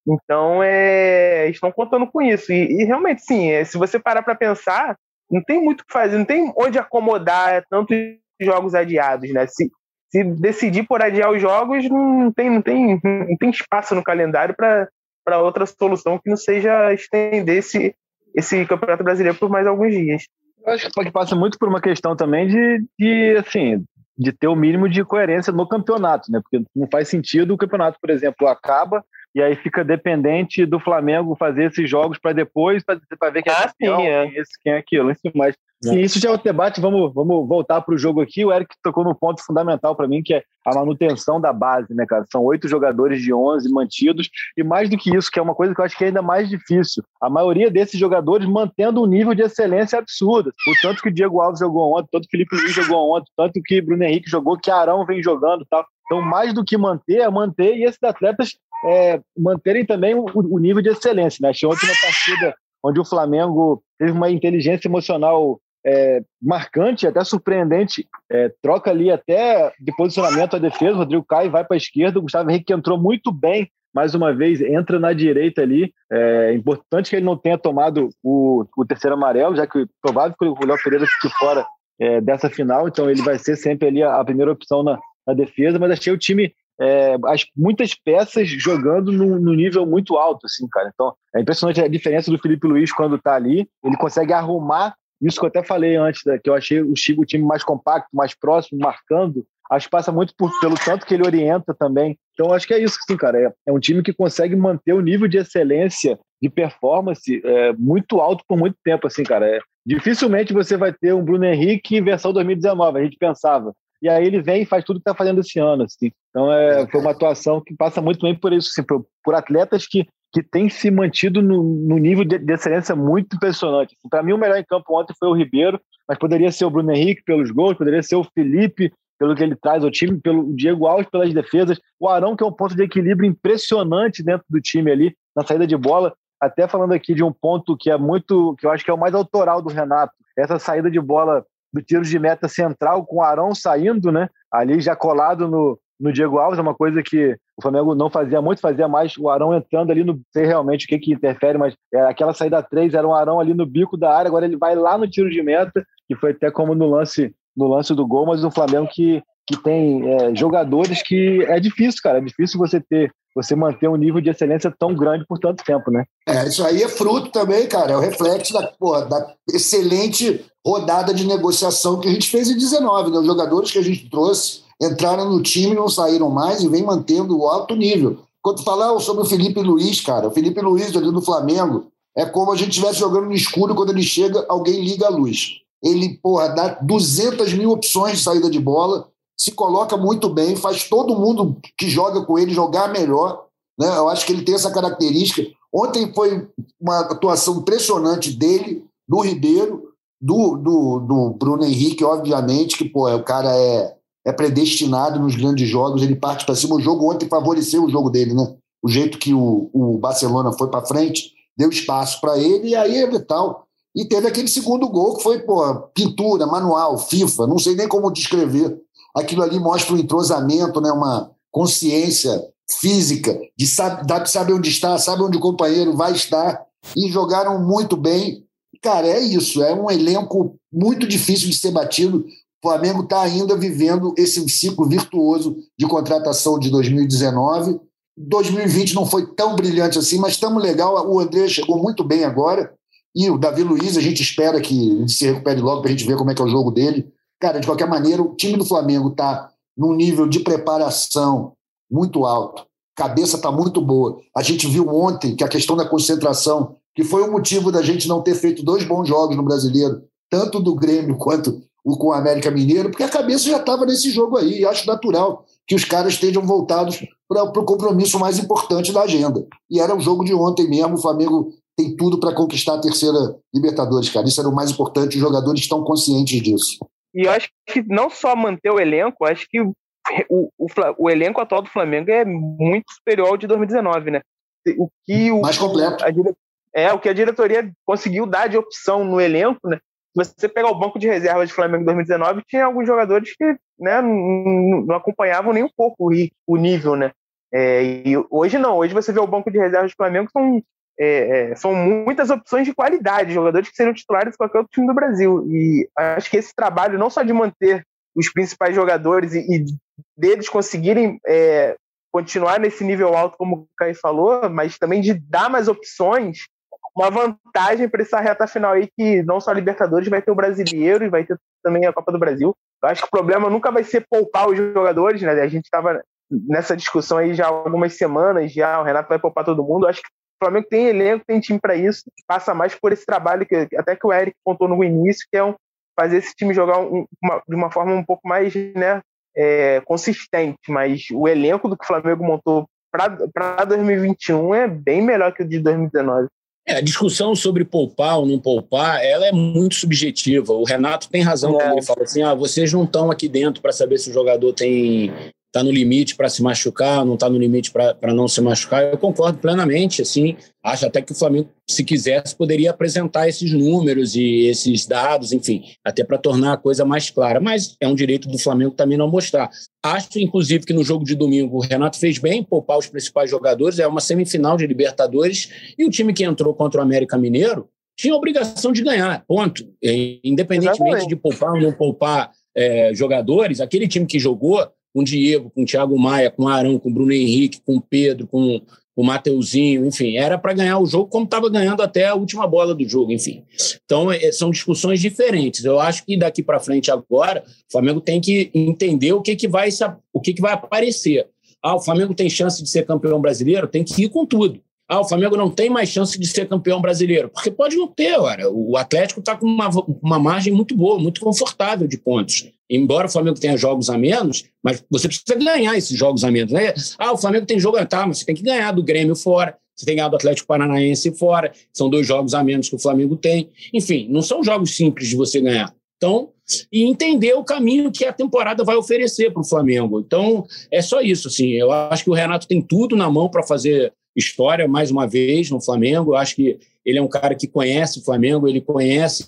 Então, é, estão contando com isso. E, e realmente, sim, é, se você parar para pensar, não tem muito o que fazer, não tem onde acomodar tantos jogos adiados, né? Se, se decidir por adiar os jogos, não tem, não tem, não tem espaço no calendário para outra solução que não seja estender esse, esse Campeonato Brasileiro por mais alguns dias. Eu acho que passa muito por uma questão também de, de assim, de ter o mínimo de coerência no campeonato, né? Porque não faz sentido o campeonato, por exemplo, acaba e aí fica dependente do Flamengo fazer esses jogos para depois para ver quem é ah, campeão, sim, é. Quem, é. esse, quem é aquilo, enfim, mas é. isso já é outro debate, vamos, vamos voltar para o jogo aqui, o Eric tocou no ponto fundamental para mim, que é a manutenção da base, né, cara, são oito jogadores de onze mantidos, e mais do que isso, que é uma coisa que eu acho que é ainda mais difícil, a maioria desses jogadores mantendo um nível de excelência absurdo, o tanto que o Diego Alves jogou ontem, tanto que o Felipe Luiz jogou ontem, tanto que o Bruno Henrique jogou, que Arão vem jogando tal, então, mais do que manter, é manter e esses atletas é, manterem também o, o, nível de excelência. Né? Achei ontem uma partida onde o Flamengo teve uma inteligência emocional é, marcante, até surpreendente, é, troca ali até de posicionamento a defesa, o Rodrigo cai, vai para a esquerda, o Gustavo Henrique entrou muito bem, mais uma vez, entra na direita ali, é importante que ele não tenha tomado o, o terceiro amarelo, já que é provável que o Léo Pereira fique fora é, dessa final, então ele vai ser sempre ali a, a primeira opção na, na defesa, mas achei o time é, as, muitas peças jogando no, nível muito alto, assim, cara. Então, é impressionante a diferença do Felipe Luiz quando tá ali. Ele consegue arrumar isso que eu até falei antes, né, que eu achei o Chico o time mais compacto, mais próximo, marcando. Acho que passa muito por, pelo tanto que ele orienta também. Então, acho que é isso, sim, cara. É, é um time que consegue manter o nível de excelência, de performance, é, muito alto por muito tempo, assim, cara. É, dificilmente você vai ter um Bruno Henrique versão 2019, a gente pensava e aí ele vem e faz tudo que está fazendo esse ano. Assim. Então é, foi uma atuação que passa muito bem por isso, assim, por, por, atletas que, que têm se mantido no, no nível de, de, excelência muito impressionante. Assim, Para mim, o melhor em campo ontem foi o Ribeiro, mas poderia ser o Bruno Henrique pelos gols, poderia ser o Felipe pelo que ele traz ao time, pelo Diego Alves pelas defesas, o Arão, que é um ponto de equilíbrio impressionante dentro do time ali, na saída de bola. Até falando aqui de um ponto que é muito, que eu acho que é o mais autoral do Renato, essa saída de bola do tiro de meta central, com o Arão saindo, né? Ali já colado no, no Diego Alves, é uma coisa que o Flamengo não fazia muito, fazia mais o Arão entrando ali no. sei realmente o que, que interfere, mas é, aquela saída 3 era um Arão ali no bico da área, agora ele vai lá no tiro de meta, que foi até como no lance, no lance do gol, mas o Flamengo que, que tem é, jogadores que é difícil, cara. É difícil você ter você manter um nível de excelência tão grande por tanto tempo, né? É, isso aí é fruto também, cara, é o reflexo da, porra, da excelente rodada de negociação que a gente fez em 19, né? Os jogadores que a gente trouxe entraram no time, não saíram mais e vem mantendo o alto nível. Quando falar sobre o Felipe Luiz, cara, o Felipe Luiz ali do Flamengo é como a gente estivesse jogando no escuro quando ele chega, alguém liga a luz. Ele, porra, dá 200 mil opções de saída de bola, se coloca muito bem, faz todo mundo que joga com ele jogar melhor. Né? Eu acho que ele tem essa característica. Ontem foi uma atuação impressionante dele, do Ribeiro, do, do, do Bruno Henrique, obviamente, que pô, o cara é, é predestinado nos grandes jogos, ele parte para cima. O jogo ontem favoreceu o jogo dele, né? O jeito que o, o Barcelona foi para frente, deu espaço para ele, e aí é tal. E teve aquele segundo gol que foi pô, pintura, manual, FIFA, não sei nem como descrever aquilo ali mostra um entrosamento, né, uma consciência física de saber, saber onde está, sabe onde o companheiro vai estar, e jogaram muito bem. Cara, é isso, é um elenco muito difícil de ser batido. O Flamengo está ainda vivendo esse ciclo virtuoso de contratação de 2019. 2020 não foi tão brilhante assim, mas estamos legal. O André chegou muito bem agora. E o Davi Luiz, a gente espera que ele se recupere logo para a gente ver como é que é o jogo dele. Cara, de qualquer maneira, o time do Flamengo está num nível de preparação muito alto. Cabeça está muito boa. A gente viu ontem que a questão da concentração, que foi o motivo da gente não ter feito dois bons jogos no brasileiro, tanto do Grêmio quanto o com o América Mineiro, porque a cabeça já estava nesse jogo aí. E acho natural que os caras estejam voltados para o compromisso mais importante da agenda. E era o jogo de ontem mesmo, o Flamengo tem tudo para conquistar a terceira Libertadores, cara. Isso era o mais importante, os jogadores estão conscientes disso. E eu acho que não só manter o elenco, acho que o, o, o, elenco atual do Flamengo é muito superior ao de 2019, né? O que o, mais completo. A, é, o que a diretoria conseguiu dar de opção no elenco, né? Se você pegar o banco de reservas de Flamengo em 2019, tinha alguns jogadores que né, não, acompanhavam nem um pouco o, nível, né? É, e hoje não, hoje você vê o banco de reservas do Flamengo, são, é, é, são muitas opções de qualidade, jogadores que seriam titulares de qualquer outro time do Brasil. E acho que esse trabalho, não só de manter os principais jogadores e, e deles conseguirem é, continuar nesse nível alto, como o Caio falou, mas também de dar mais opções, uma vantagem para essa reta final aí, que não só a Libertadores vai ter o brasileiro e vai ter também a Copa do Brasil. Eu acho que o problema nunca vai ser poupar os jogadores, né? A gente estava nessa discussão aí já há algumas semanas, já o Renato vai poupar todo mundo. Eu acho que Flamengo tem elenco, tem time para isso, passa mais por esse trabalho que até que o Eric contou no início, que é um, fazer esse time jogar um, uma, de uma forma um pouco mais né, é, consistente. Mas o elenco do que o Flamengo montou para 2021 é bem melhor que o de 2019. É, a discussão sobre poupar ou não poupar, ela é muito subjetiva. O Renato tem razão é. quando ele fala assim: ah, vocês não estão aqui dentro para saber se o jogador tem está no limite para se machucar, não está no limite para não se machucar. Eu concordo plenamente, assim, acho até que o Flamengo, se quisesse, poderia apresentar esses números e esses dados, enfim, até para tornar a coisa mais clara, mas é um direito do Flamengo também não mostrar. Acho, inclusive, que no jogo de domingo o Renato fez bem poupar os principais jogadores, é uma semifinal de Libertadores, e o time que entrou contra o América Mineiro tinha a obrigação de ganhar, ponto. Independentemente Exatamente. de poupar ou não poupar é, jogadores, aquele time que jogou com Diego, com Thiago Maia, com o Arão, com o Bruno Henrique, com o Pedro, com o Mateuzinho, enfim, era para ganhar o jogo como estava ganhando até a última bola do jogo, enfim. Então, é, são discussões diferentes. Eu acho que daqui para frente agora, o Flamengo tem que entender o que, que vai o que, que vai aparecer. Ah, o Flamengo tem chance de ser campeão brasileiro, tem que ir com tudo. Ah, o Flamengo não tem mais chance de ser campeão brasileiro, porque pode não ter, olha. O Atlético está com uma, uma margem muito boa, muito confortável de pontos embora o Flamengo tenha jogos a menos, mas você precisa ganhar esses jogos a menos. Né? Ah, o Flamengo tem jogo a tá, mas você tem que ganhar do Grêmio fora, você tem que ganhar do Atlético Paranaense fora, são dois jogos a menos que o Flamengo tem. Enfim, não são jogos simples de você ganhar. Então, e entender o caminho que a temporada vai oferecer para o Flamengo. Então, é só isso. Assim, eu acho que o Renato tem tudo na mão para fazer história mais uma vez no Flamengo. Eu acho que ele é um cara que conhece o Flamengo, ele conhece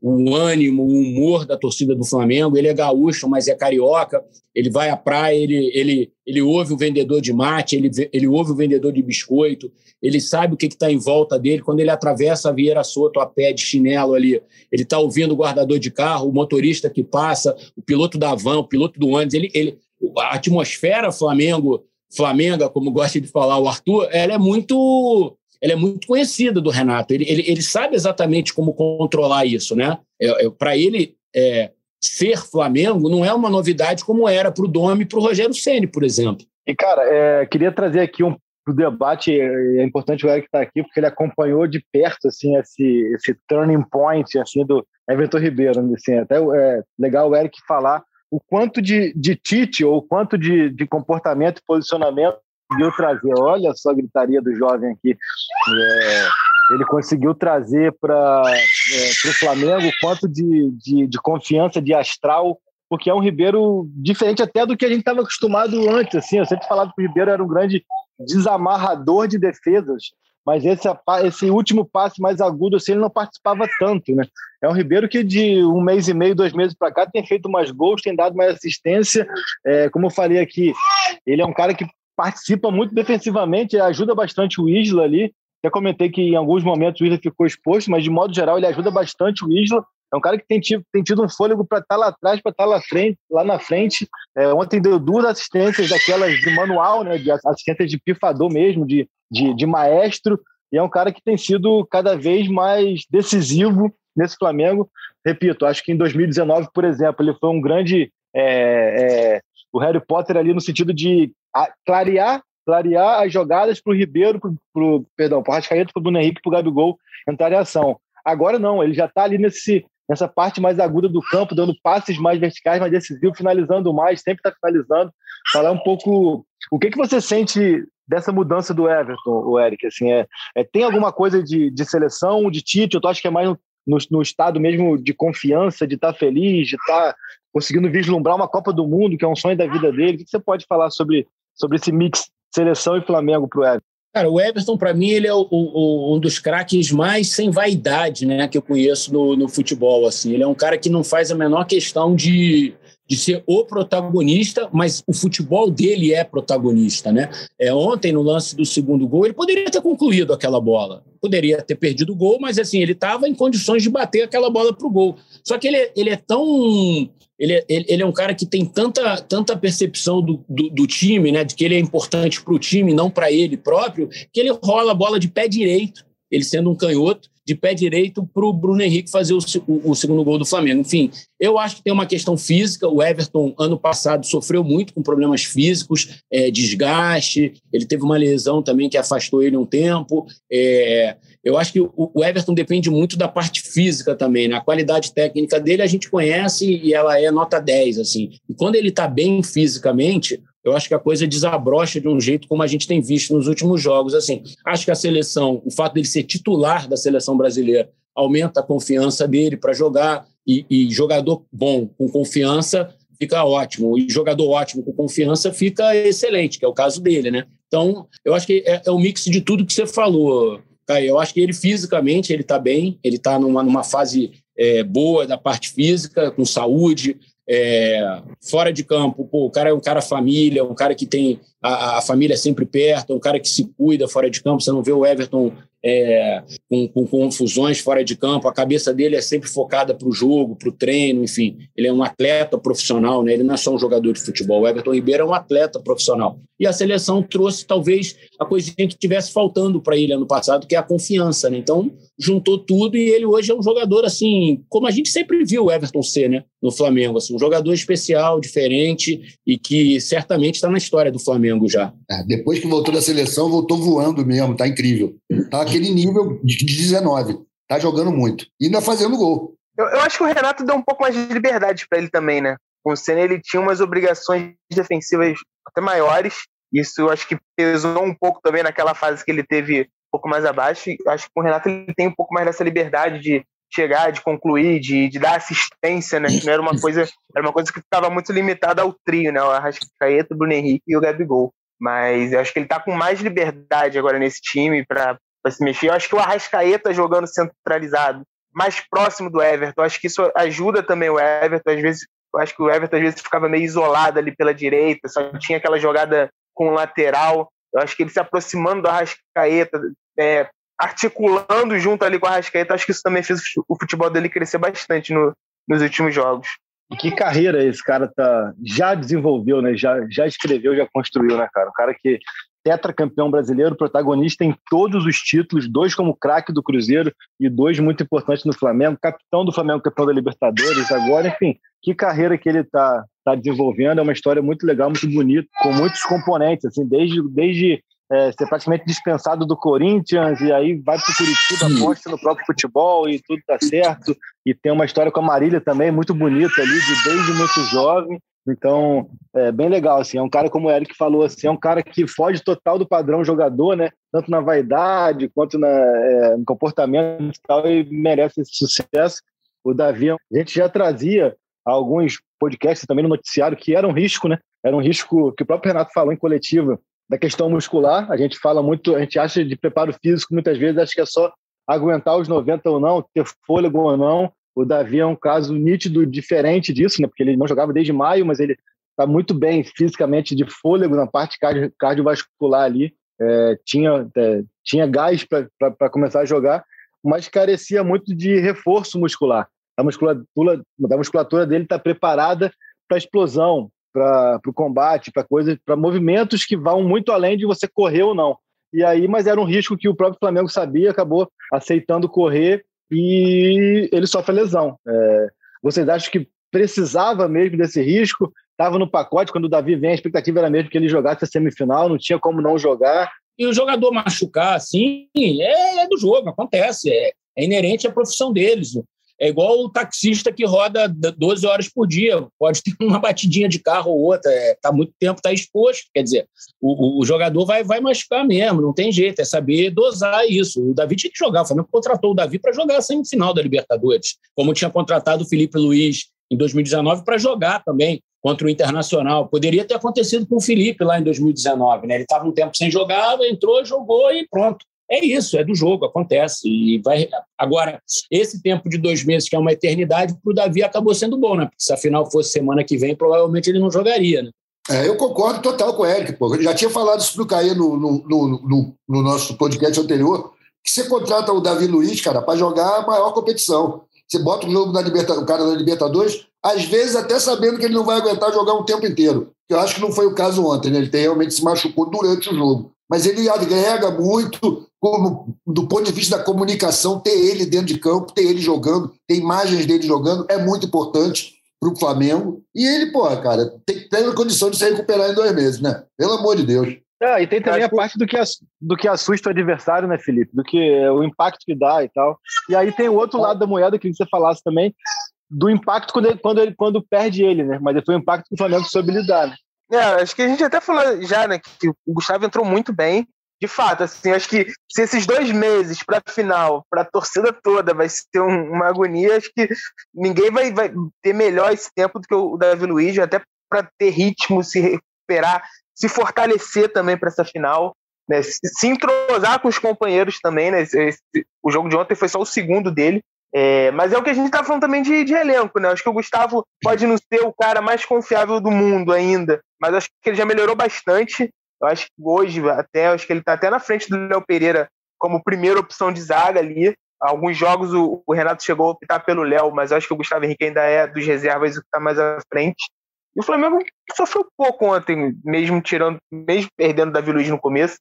o ânimo, o humor da torcida do Flamengo. Ele é gaúcho, mas é carioca. Ele vai à praia, ele, ele, ele ouve o vendedor de mate, ele, ele ouve o vendedor de biscoito, ele sabe o que está em volta dele. Quando ele atravessa a Vieira Soto a pé de chinelo ali, ele está ouvindo o guardador de carro, o motorista que passa, o piloto da van, o piloto do ônibus. Ele, ele, a atmosfera Flamengo, Flamenga, como gosta de falar o Arthur, ela é muito ela é muito conhecida do Renato. Ele, ele, ele sabe exatamente como controlar isso, né? É, é, para ele é, ser Flamengo não é uma novidade como era para o Domi e para o Rogério Ceni, por exemplo. E cara, é, queria trazer aqui um o debate é importante o Eric estar tá aqui porque ele acompanhou de perto assim esse esse turning point assim do Everton Ribeiro assim até é legal o Eric falar o quanto de, de Tite ou o quanto de, de comportamento e posicionamento conseguiu trazer, olha só a gritaria do jovem aqui, é, ele conseguiu trazer para é, o Flamengo quanto de, de, de, confiança, de astral, porque é um Ribeiro diferente até do que a gente estava acostumado antes. Assim, eu sempre falava que o Ribeiro era um grande desamarrador de defesas, mas esse, esse último passe mais agudo, assim, ele não participava tanto, né? É um Ribeiro que de um mês e meio, dois meses para cá, tem feito mais gols, tem dado mais assistência. É, como eu falei aqui, ele é um cara que participa muito defensivamente, ajuda bastante o Isla ali. Já comentei que em alguns momentos o Isla ficou exposto, mas de modo geral ele ajuda bastante o Isla. É um cara que tem tido, tem tido um fôlego para estar tá lá atrás, para estar tá lá, frente, lá na frente. É, ontem deu duas assistências daquelas de manual, né, de assistências de pifador mesmo, de, de, de maestro. E é um cara que tem sido cada vez mais decisivo nesse Flamengo. Repito, acho que em 2019, por exemplo, ele foi um grande é, é, o Harry Potter ali no sentido de clarear, clarear as jogadas para o Ribeiro, pro, pro, perdão, para o Rascaeta, para o Bruno Henrique, para o Gabigol entrar em ação. Agora não, ele já está ali nesse, nessa parte mais aguda do campo, dando passes mais verticais, mais decisivos, finalizando mais, sempre está finalizando. Falar um pouco o que, que você sente dessa mudança do Everton, o Eric? Assim, é, é tem alguma coisa de, de seleção, de Tite? Eu acho que é mais no, no estado mesmo de confiança, de estar tá feliz, de estar tá conseguindo vislumbrar uma Copa do Mundo, que é um sonho da vida dele. O que você pode falar sobre, sobre esse mix seleção e Flamengo para o Everton? Cara, o Everton, para mim, ele é o, o, um dos craques mais sem vaidade né, que eu conheço no, no, futebol. Assim. Ele é um cara que não faz a menor questão de, de ser o protagonista, mas o futebol dele é protagonista. Né? É, ontem, no lance do segundo gol, ele poderia ter concluído aquela bola. Poderia ter perdido o gol, mas assim, ele estava em condições de bater aquela bola para o gol. Só que ele, ele é tão ele, ele, ele, é um cara que tem tanta, tanta percepção do, do, do time, né, de que ele é importante para o time, não para ele próprio, que ele rola a bola de pé direito, ele sendo um canhoto, de pé direito para o Bruno Henrique fazer o, o, o, segundo gol do Flamengo. Enfim, eu acho que tem uma questão física. O Everton, ano passado, sofreu muito com problemas físicos, é, desgaste. Ele teve uma lesão também que afastou ele um tempo. É, eu acho que o Everton depende muito da parte física também, né? A qualidade técnica dele a gente conhece e ela é nota 10, assim. E quando ele está bem fisicamente, eu acho que a coisa desabrocha de um jeito como a gente tem visto nos últimos jogos. Assim, acho que a seleção, o fato dele ser titular da seleção brasileira, aumenta a confiança dele para jogar e, e jogador bom com confiança fica ótimo. E jogador ótimo com confiança fica excelente, que é o caso dele, né? Então, eu acho que é, é um mix de tudo que você falou, Caio. Eu acho que ele fisicamente ele está bem, ele está numa, numa fase é, boa da parte física, com saúde, é, fora de campo, pô, o cara é um cara família, um cara que tem a, a, família sempre perto, um cara que se cuida fora de campo. Você não vê o Everton é, com, com, confusões fora de campo, a cabeça dele é sempre focada para o jogo, para o treino, enfim. Ele é um atleta profissional, né? ele não é só um jogador de futebol. O Everton Ribeiro é um atleta profissional. E a seleção trouxe talvez a coisinha que tivesse faltando para ele ano passado, que é a confiança. Né? Então, juntou tudo e ele hoje é um jogador assim, como a gente sempre viu o Everton ser né? no Flamengo, assim, um jogador especial, diferente e que certamente está na história do Flamengo já. É, depois que voltou da seleção, voltou voando mesmo, tá incrível. Tá aquele nível de 19. Tá jogando muito. E ainda fazendo gol. Eu, eu acho que o Renato deu um pouco mais de liberdade para ele também, né? Com o Senna, ele tinha umas obrigações defensivas até maiores. Isso eu acho que pesou um pouco também naquela fase que ele teve um pouco mais abaixo. Acho que com o Renato ele tem um pouco mais dessa liberdade de chegar, de concluir, de, de dar assistência, né? Que não era uma coisa, era uma coisa que ficava muito limitada ao trio, né? O Arrascaeta, o Bruno Henrique e o Gabigol. Mas eu acho que ele tá com mais liberdade agora nesse time para se mexer. Eu acho que o Arrascaeta jogando centralizado, mais próximo do Everton, acho que isso ajuda também o Everton. Às vezes, eu acho que o Everton às vezes ficava meio isolado ali pela direita, só tinha aquela jogada com o lateral. Eu acho que ele se aproximando do Arrascaeta, é, articulando junto ali com o Arrascaeta, acho que isso também fez o futebol dele crescer bastante no, nos últimos jogos. E que carreira esse cara tá, já desenvolveu, né? Já, já escreveu, já construiu, né, cara? O cara que tetracampeão brasileiro, protagonista em todos os títulos, dois como craque do Cruzeiro e dois muito importantes no Flamengo, capitão do Flamengo, campeão da Libertadores, agora, enfim, que carreira que ele está tá desenvolvendo, é uma história muito legal, muito bonita, com muitos componentes, assim, desde, desde é, ser praticamente dispensado do Corinthians e aí vai para o Curitiba, aposta no próprio futebol e tudo tá certo. E tem uma história com a Marília também muito bonita ali, de desde muito jovem. Então, é bem legal, assim, é um cara como o Eric falou, assim, é um cara que foge total do padrão jogador, né, tanto na vaidade quanto na, é, no comportamento e tal, e merece esse sucesso. O Davi, a gente já trazia alguns podcasts também no noticiário que era um risco, né, era um risco que o próprio Renato falou em coletiva, da questão muscular. A gente fala muito, a gente acha de preparo físico muitas vezes, acho que é só aguentar os 90 ou não, ter fôlego ou não. O Davi é um caso nítido diferente disso, né? Porque ele não jogava desde maio, mas ele está muito bem fisicamente de fôlego na parte cardio, cardiovascular ali. É, tinha, é, tinha gás para começar a jogar, mas carecia muito de reforço muscular. A musculatura, a musculatura dele está preparada para explosão, para o combate, para coisas, para movimentos que vão muito além de você correr ou não. E aí, mas era um risco que o próprio Flamengo sabia, acabou aceitando correr e ele sofre lesão. É, vocês acham que precisava mesmo desse risco? Estava no pacote quando o Davi vem, a expectativa era mesmo que ele jogasse a semifinal, não tinha como não jogar. E o jogador machucar, assim, é, é do jogo, acontece, é, é inerente à profissão deles. É igual o taxista que roda 12 horas por dia, pode ter uma batidinha de carro ou outra, é, tá muito tempo, está exposto. Quer dizer, o, o, jogador vai, vai machucar mesmo, não tem jeito, é saber dosar isso. O Davi tinha que jogar, o Flamengo contratou o Davi para jogar a semifinal da Libertadores, como tinha contratado o Felipe Luiz em 2019 para jogar também contra o Internacional. Poderia ter acontecido com o Felipe lá em 2019, né? Ele estava um tempo sem jogar, entrou, jogou e pronto. É isso, é do jogo, acontece. E vai agora esse tempo de dois meses que é uma eternidade para o Davi acabou sendo bom, né? Porque se a final fosse semana que vem, provavelmente ele não jogaria, né? É, eu concordo total com o Eric, pô. Eu já tinha falado isso o Caê no, no, no, no, nosso podcast anterior, que você contrata o Davi Luiz, cara, para jogar a maior competição. Você bota o jogo na Liberta, o cara na Libertadores, às vezes até sabendo que ele não vai aguentar jogar um tempo inteiro. Eu acho que não foi o caso ontem, né? Ele realmente se machucou durante o jogo. Mas ele agrega muito, como, do ponto de vista da comunicação, ter ele dentro de campo, ter ele jogando, ter imagens dele jogando, é muito importante para o Flamengo. E ele, pô, cara, tem, tem a condição de se recuperar em dois meses, né? Pelo amor de Deus. É, e tem também a parte do que, do que assusta o adversário, né, Felipe? Do que o impacto que dá e tal. E aí tem o outro lado da moeda que você falasse também, do impacto quando ele, quando, ele, quando perde ele, né? Mas foi o impacto que o Flamengo soube lidar, né? É, acho que a gente até falou já, né, que o Gustavo entrou muito bem. De fato, assim, acho que se esses dois meses para final, para a torcida toda, vai ser um, uma agonia, acho que ninguém vai, vai ter melhor esse tempo do que o Davi Luiz, até para ter ritmo, se recuperar, se fortalecer também para essa final. Né, se entrosar com os companheiros também, né? Esse, o jogo de ontem foi só o segundo dele, é, mas é o que a gente está falando também de, de, elenco, né? Acho que o Gustavo pode não ser o cara mais confiável do mundo ainda, mas acho que ele já melhorou bastante. Eu acho que hoje, até, acho que ele está até na frente do Léo Pereira como primeira opção de zaga ali. Alguns jogos o, o Renato chegou a optar pelo Léo, mas acho que o Gustavo Henrique ainda é dos reservas o que está mais à frente. E o Flamengo sofreu pouco ontem, mesmo tirando, mesmo perdendo Davi Luiz no começo.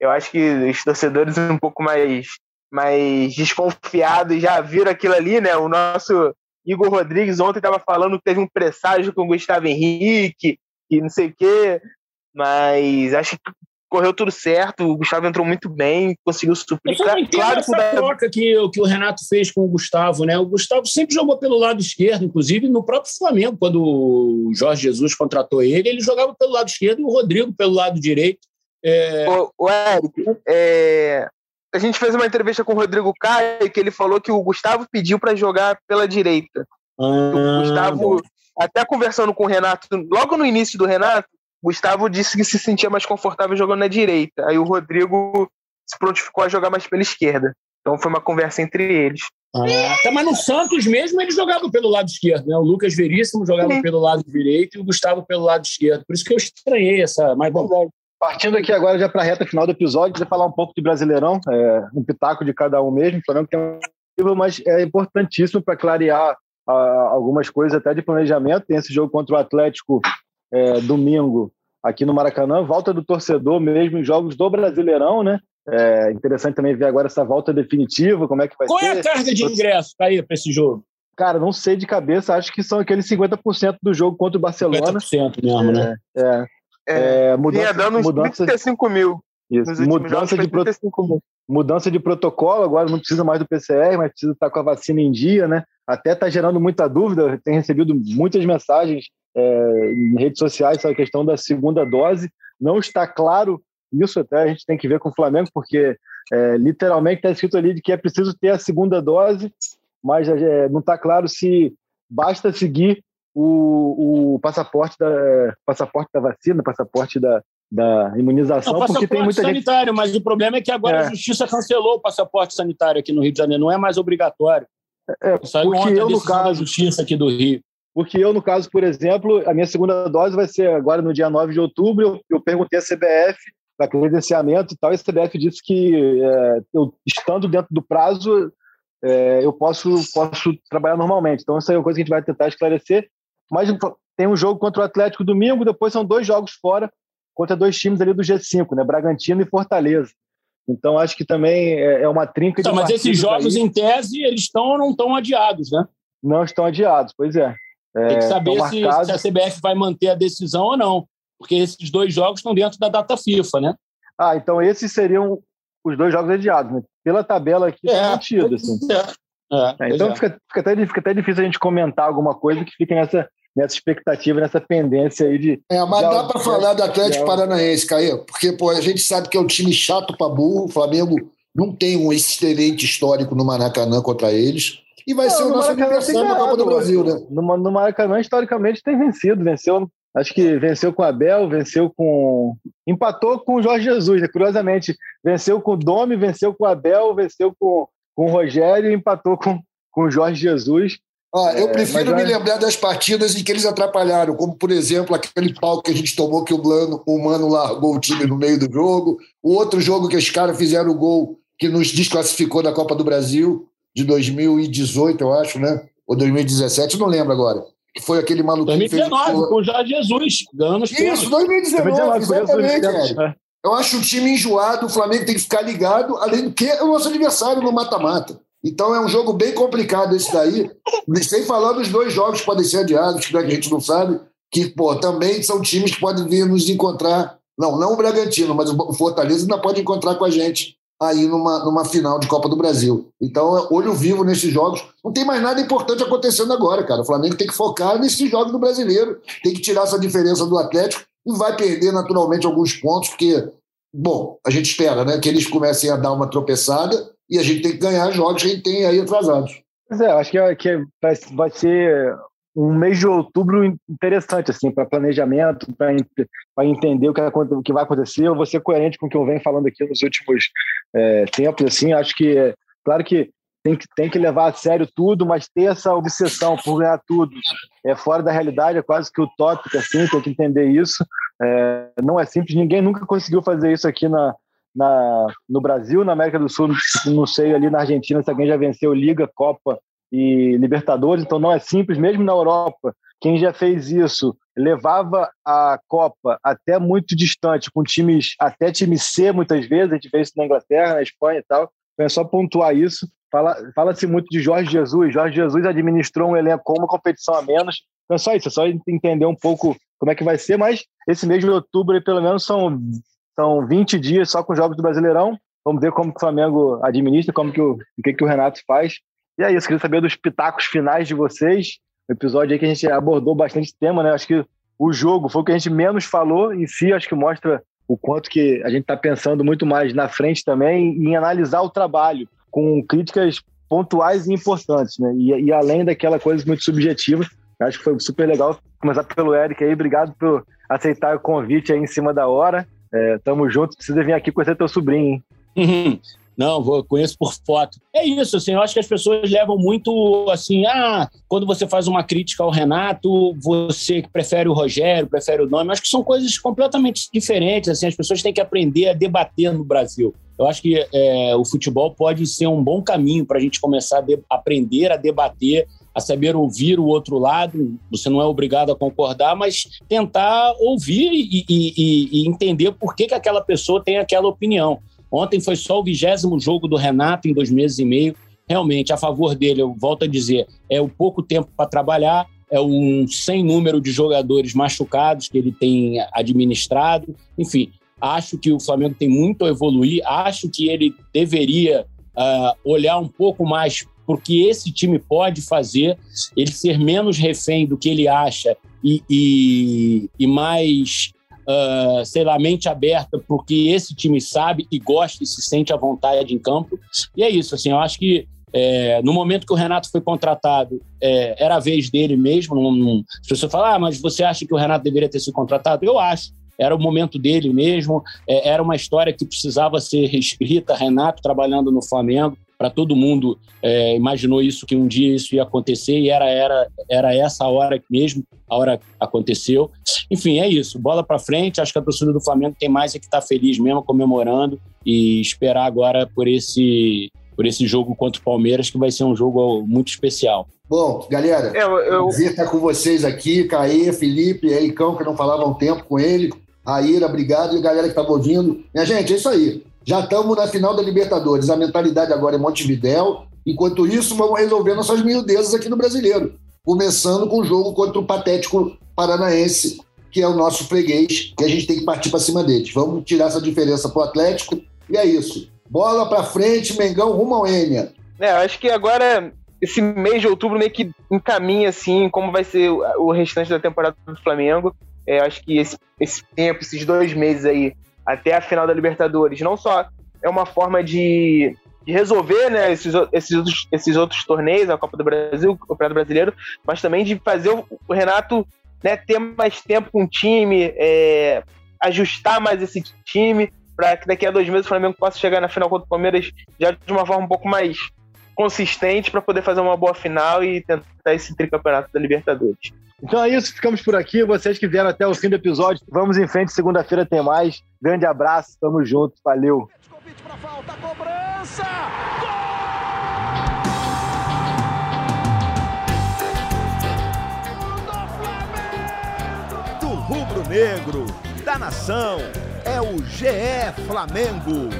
Eu acho que os torcedores um pouco mais mais desconfiados já viram aquilo ali, né? O nosso Igor Rodrigues ontem estava falando que teve um presságio com o Gustavo Henrique e não sei o quê, mas acho que correu tudo certo, o Gustavo entrou muito bem, conseguiu suprir. Eu não claro essa que troca que, que o Renato fez com o Gustavo, né? O Gustavo sempre jogou pelo lado esquerdo, inclusive no próprio Flamengo, quando o Jorge Jesus contratou ele, ele jogava pelo lado esquerdo e o Rodrigo pelo lado direito. É... O, o Eric, é, a gente fez uma entrevista com o Rodrigo Caio que ele falou que o Gustavo pediu para jogar pela direita. Ah, o Gustavo, até conversando com o Renato, logo no início do Renato, Gustavo disse que se sentia mais confortável jogando na direita. Aí o Rodrigo se prontificou a jogar mais pela esquerda. Então foi uma conversa entre eles. Ah, tá, mas no Santos mesmo ele jogava pelo lado esquerdo, né? O Lucas Veríssimo jogava Sim. pelo lado direito e o Gustavo pelo lado esquerdo. Por isso que eu estranhei essa. Mas bom, Partindo aqui agora já para a reta final do episódio, você falar um pouco de Brasileirão, é, um pitaco de cada um mesmo. O Flamengo tem um livro, mas é importantíssimo para clarear a, algumas coisas até de planejamento. Tem esse jogo contra o Atlético é, domingo aqui no Maracanã, volta do torcedor mesmo em jogos do Brasileirão, né? É interessante também ver agora essa volta definitiva, como é que vai Qual ser. Qual é a carga de ingresso, aí para esse jogo? Cara, não sei de cabeça, acho que são aqueles 50% do jogo contra o Barcelona. 50% mesmo, né? É, é. É, é, mudança, vinha dando uns mudança, 35 mil. Isso, mudança de, pro, mudança de protocolo, agora não precisa mais do PCR, mas precisa estar com a vacina em dia, né? Até está gerando muita dúvida, tem recebido muitas mensagens é, em redes sociais sobre a questão da segunda dose. Não está claro isso, até a gente tem que ver com o Flamengo, porque é, literalmente está escrito ali de que é preciso ter a segunda dose, mas é, não está claro se basta seguir o, o passaporte, da, passaporte da vacina, passaporte da, da imunização, não, porque tem muita sanitário, gente... mas o problema é que agora é. a justiça cancelou o passaporte sanitário aqui no Rio de Janeiro, não é mais obrigatório. É, Saiu porque ontem eu, no caso, da justiça aqui do Rio. Porque eu, no caso, por exemplo, a minha segunda dose vai ser agora no dia 9 de outubro, eu, eu perguntei à CBF para credenciamento e tal, e a CBF disse que é, eu estando dentro do prazo, é, eu posso, posso trabalhar normalmente. Então, isso aí é uma coisa que a gente vai tentar esclarecer. Mas tem um jogo contra o Atlético domingo, depois são dois jogos fora contra dois times ali do G5, né? Bragantino e Fortaleza. Então acho que também é, é uma trinca então, de Mas esses jogos, aí. em tese, eles estão ou não estão adiados, né? Não estão adiados, pois é. É tem que saber se, se, a CBF vai manter a decisão ou não, porque esses dois jogos estão dentro da data FIFA, né? Ah, então esses seriam os dois jogos adiados, né? Pela tabela aqui, é, mantido, assim. É. É, então é. Fica, fica, até, fica até difícil a gente comentar alguma coisa que fique nessa, nessa expectativa, nessa pendência aí de. É, mas de dá para falar do Atlético Paranaense, Caio, porque pô, a gente sabe que é um time chato para burro. O Flamengo não tem um excelente histórico no Maracanã contra eles. E vai não, ser o nosso adversário na Copa do Brasil, né? No, no Maracanã, historicamente, tem vencido. Venceu, acho que venceu com o Abel, venceu com. Empatou com o Jorge Jesus, né? Curiosamente, venceu com o Domi, venceu com o Abel, venceu com, com o Rogério e empatou com, com o Jorge Jesus. Ah, eu é, prefiro me lembrar das partidas em que eles atrapalharam, como, por exemplo, aquele pau que a gente tomou que o, Blano, o Mano largou o time no meio do jogo, o outro jogo que os caras fizeram o gol que nos desclassificou da Copa do Brasil, de 2018, eu acho, né? Ou 2017, não lembro agora. Que foi aquele maluquinho 2019, fez... com o Jorge Jesus, ganhando Isso, 2019, exatamente, cara. Eu acho o time enjoado, o Flamengo tem que ficar ligado, além do que é o nosso adversário no mata-mata. Então é um jogo bem complicado esse daí, sem falar dos dois jogos que podem ser adiados, que a gente não sabe, que pô, também são times que podem vir nos encontrar. Não, não o Bragantino, mas o Fortaleza ainda pode encontrar com a gente aí numa, numa final de Copa do Brasil. Então, olho vivo nesses jogos. Não tem mais nada importante acontecendo agora, cara. O Flamengo tem que focar nesses jogos do brasileiro, tem que tirar essa diferença do Atlético e vai perder naturalmente alguns pontos, porque, bom, a gente espera né, que eles comecem a dar uma tropeçada e a gente tem que ganhar jogos que a gente tem aí atrasados. Pois é, acho que, é, que é, vai, ser um mês de outubro interessante assim para planejamento, para entender o que vai acontecer. Eu vou ser coerente com o que eu venho falando aqui nos últimos é, tempos. Assim, acho que, claro que tem que tem que levar a sério tudo, mas ter essa obsessão por ganhar tudo é fora da realidade, é quase que utópico assim. Tem que entender isso. É, não é simples. Ninguém nunca conseguiu fazer isso aqui na, na, no Brasil, na América do Sul, não sei ali na Argentina se alguém já venceu Liga, Copa e Libertadores, então não é simples, mesmo na Europa. Quem já fez isso levava a Copa até muito distante, com times, até time C muitas vezes, a gente vê isso na Inglaterra, na Espanha e tal. Então é só pontuar isso. Fala-se fala muito de Jorge Jesus. Jorge Jesus administrou um elenco com uma competição a menos. Então é só isso, é só entender um pouco como é que vai ser, mas esse mês de outubro, pelo menos, são, são 20 dias só com jogos do Brasileirão. Vamos ver como que o Flamengo administra, como que o, o que, que o Renato faz. E é isso, queria saber dos pitacos finais de vocês. Episódio aí que a gente abordou bastante tema, né? Acho que o jogo foi o que a gente menos falou em si, acho que mostra o quanto que a gente está pensando muito mais na frente também em analisar o trabalho com críticas pontuais e importantes, né? E, e além daquela coisa muito subjetiva, acho que foi super legal começar pelo Eric aí. Obrigado por aceitar o convite aí em cima da hora. É, tamo junto. Precisa vir aqui conhecer teu sobrinho, hein? Não, vou, conheço por foto. É isso, assim, eu acho que as pessoas levam muito assim, ah, quando você faz uma crítica ao Renato, você prefere o Rogério, prefere o nome. Eu acho que são coisas completamente diferentes, assim, as pessoas têm que aprender a debater no Brasil. Eu acho que é, o futebol pode ser um bom caminho para a gente começar a aprender a debater, a saber ouvir o outro lado. Você não é obrigado a concordar, mas tentar ouvir e, e, e entender por que, que aquela pessoa tem aquela opinião. Ontem foi só o vigésimo jogo do Renato em dois meses e meio. Realmente, a favor dele, eu volto a dizer, é o pouco tempo para trabalhar, é um sem número de jogadores machucados que ele tem administrado. Enfim, acho que o Flamengo tem muito a evoluir, acho que ele deveria uh, olhar um pouco mais porque esse time pode fazer, ele ser menos refém do que ele acha e, e, e mais uh, sei lá, mente aberta porque esse time sabe e gosta e se sente à vontade em campo. E é isso, assim, eu acho que é, no momento que o Renato foi contratado, é, era a vez dele mesmo. Num, num, as pessoas falam, ah, mas você acha que o Renato deveria ter sido contratado? Eu acho. Era o momento dele mesmo, é, era uma história que precisava ser reescrita. Renato trabalhando no Flamengo, para todo mundo é, imaginou isso que um dia isso ia acontecer e era era era essa a hora mesmo a hora aconteceu enfim é isso bola para frente acho que a torcida do Flamengo tem mais é que estar tá feliz mesmo comemorando e esperar agora por esse por esse jogo contra o Palmeiras que vai ser um jogo muito especial Bom, galera, eu, eu... prazer estar com vocês aqui, Caê, Felipe, Ericão, que não falava há um tempo com ele, Aira, obrigado, e a galera que estava ouvindo. Minha gente, é isso aí. Já estamos na final da Libertadores. A mentalidade agora é Montevidéu. Enquanto isso, vamos resolver nossas miudezas aqui no Brasileiro. Começando com o jogo contra o patético paranaense, que é o nosso freguês, e a gente tem que partir para cima deles. Vamos tirar essa diferença para o Atlético. E é isso. Bola para frente, Mengão rumo ao Enia. É, acho que agora esse mês de outubro meio que encaminha assim como vai ser o restante da temporada do Flamengo. É, acho que esse, esse tempo, esses dois meses aí, até a final da Libertadores, não só é uma forma de, de resolver né, esses, esses, outros, esses outros torneios, a Copa do Brasil, o Campeonato Brasileiro, mas também de fazer o, o Renato né, ter mais tempo com o time, é, ajustar mais esse time, para que daqui a dois meses o Flamengo possa chegar na final contra o Palmeiras já de uma forma um pouco mais consistente para poder fazer uma boa final e tentar esse tricampeonato da Libertadores. Então é isso, ficamos por aqui. Vocês que vieram até o fim do episódio, vamos em frente. Segunda-feira tem mais. Grande abraço, tamo junto, valeu. Convite pra falta, cobrança! Do rubro-negro, da nação, é o GE Flamengo.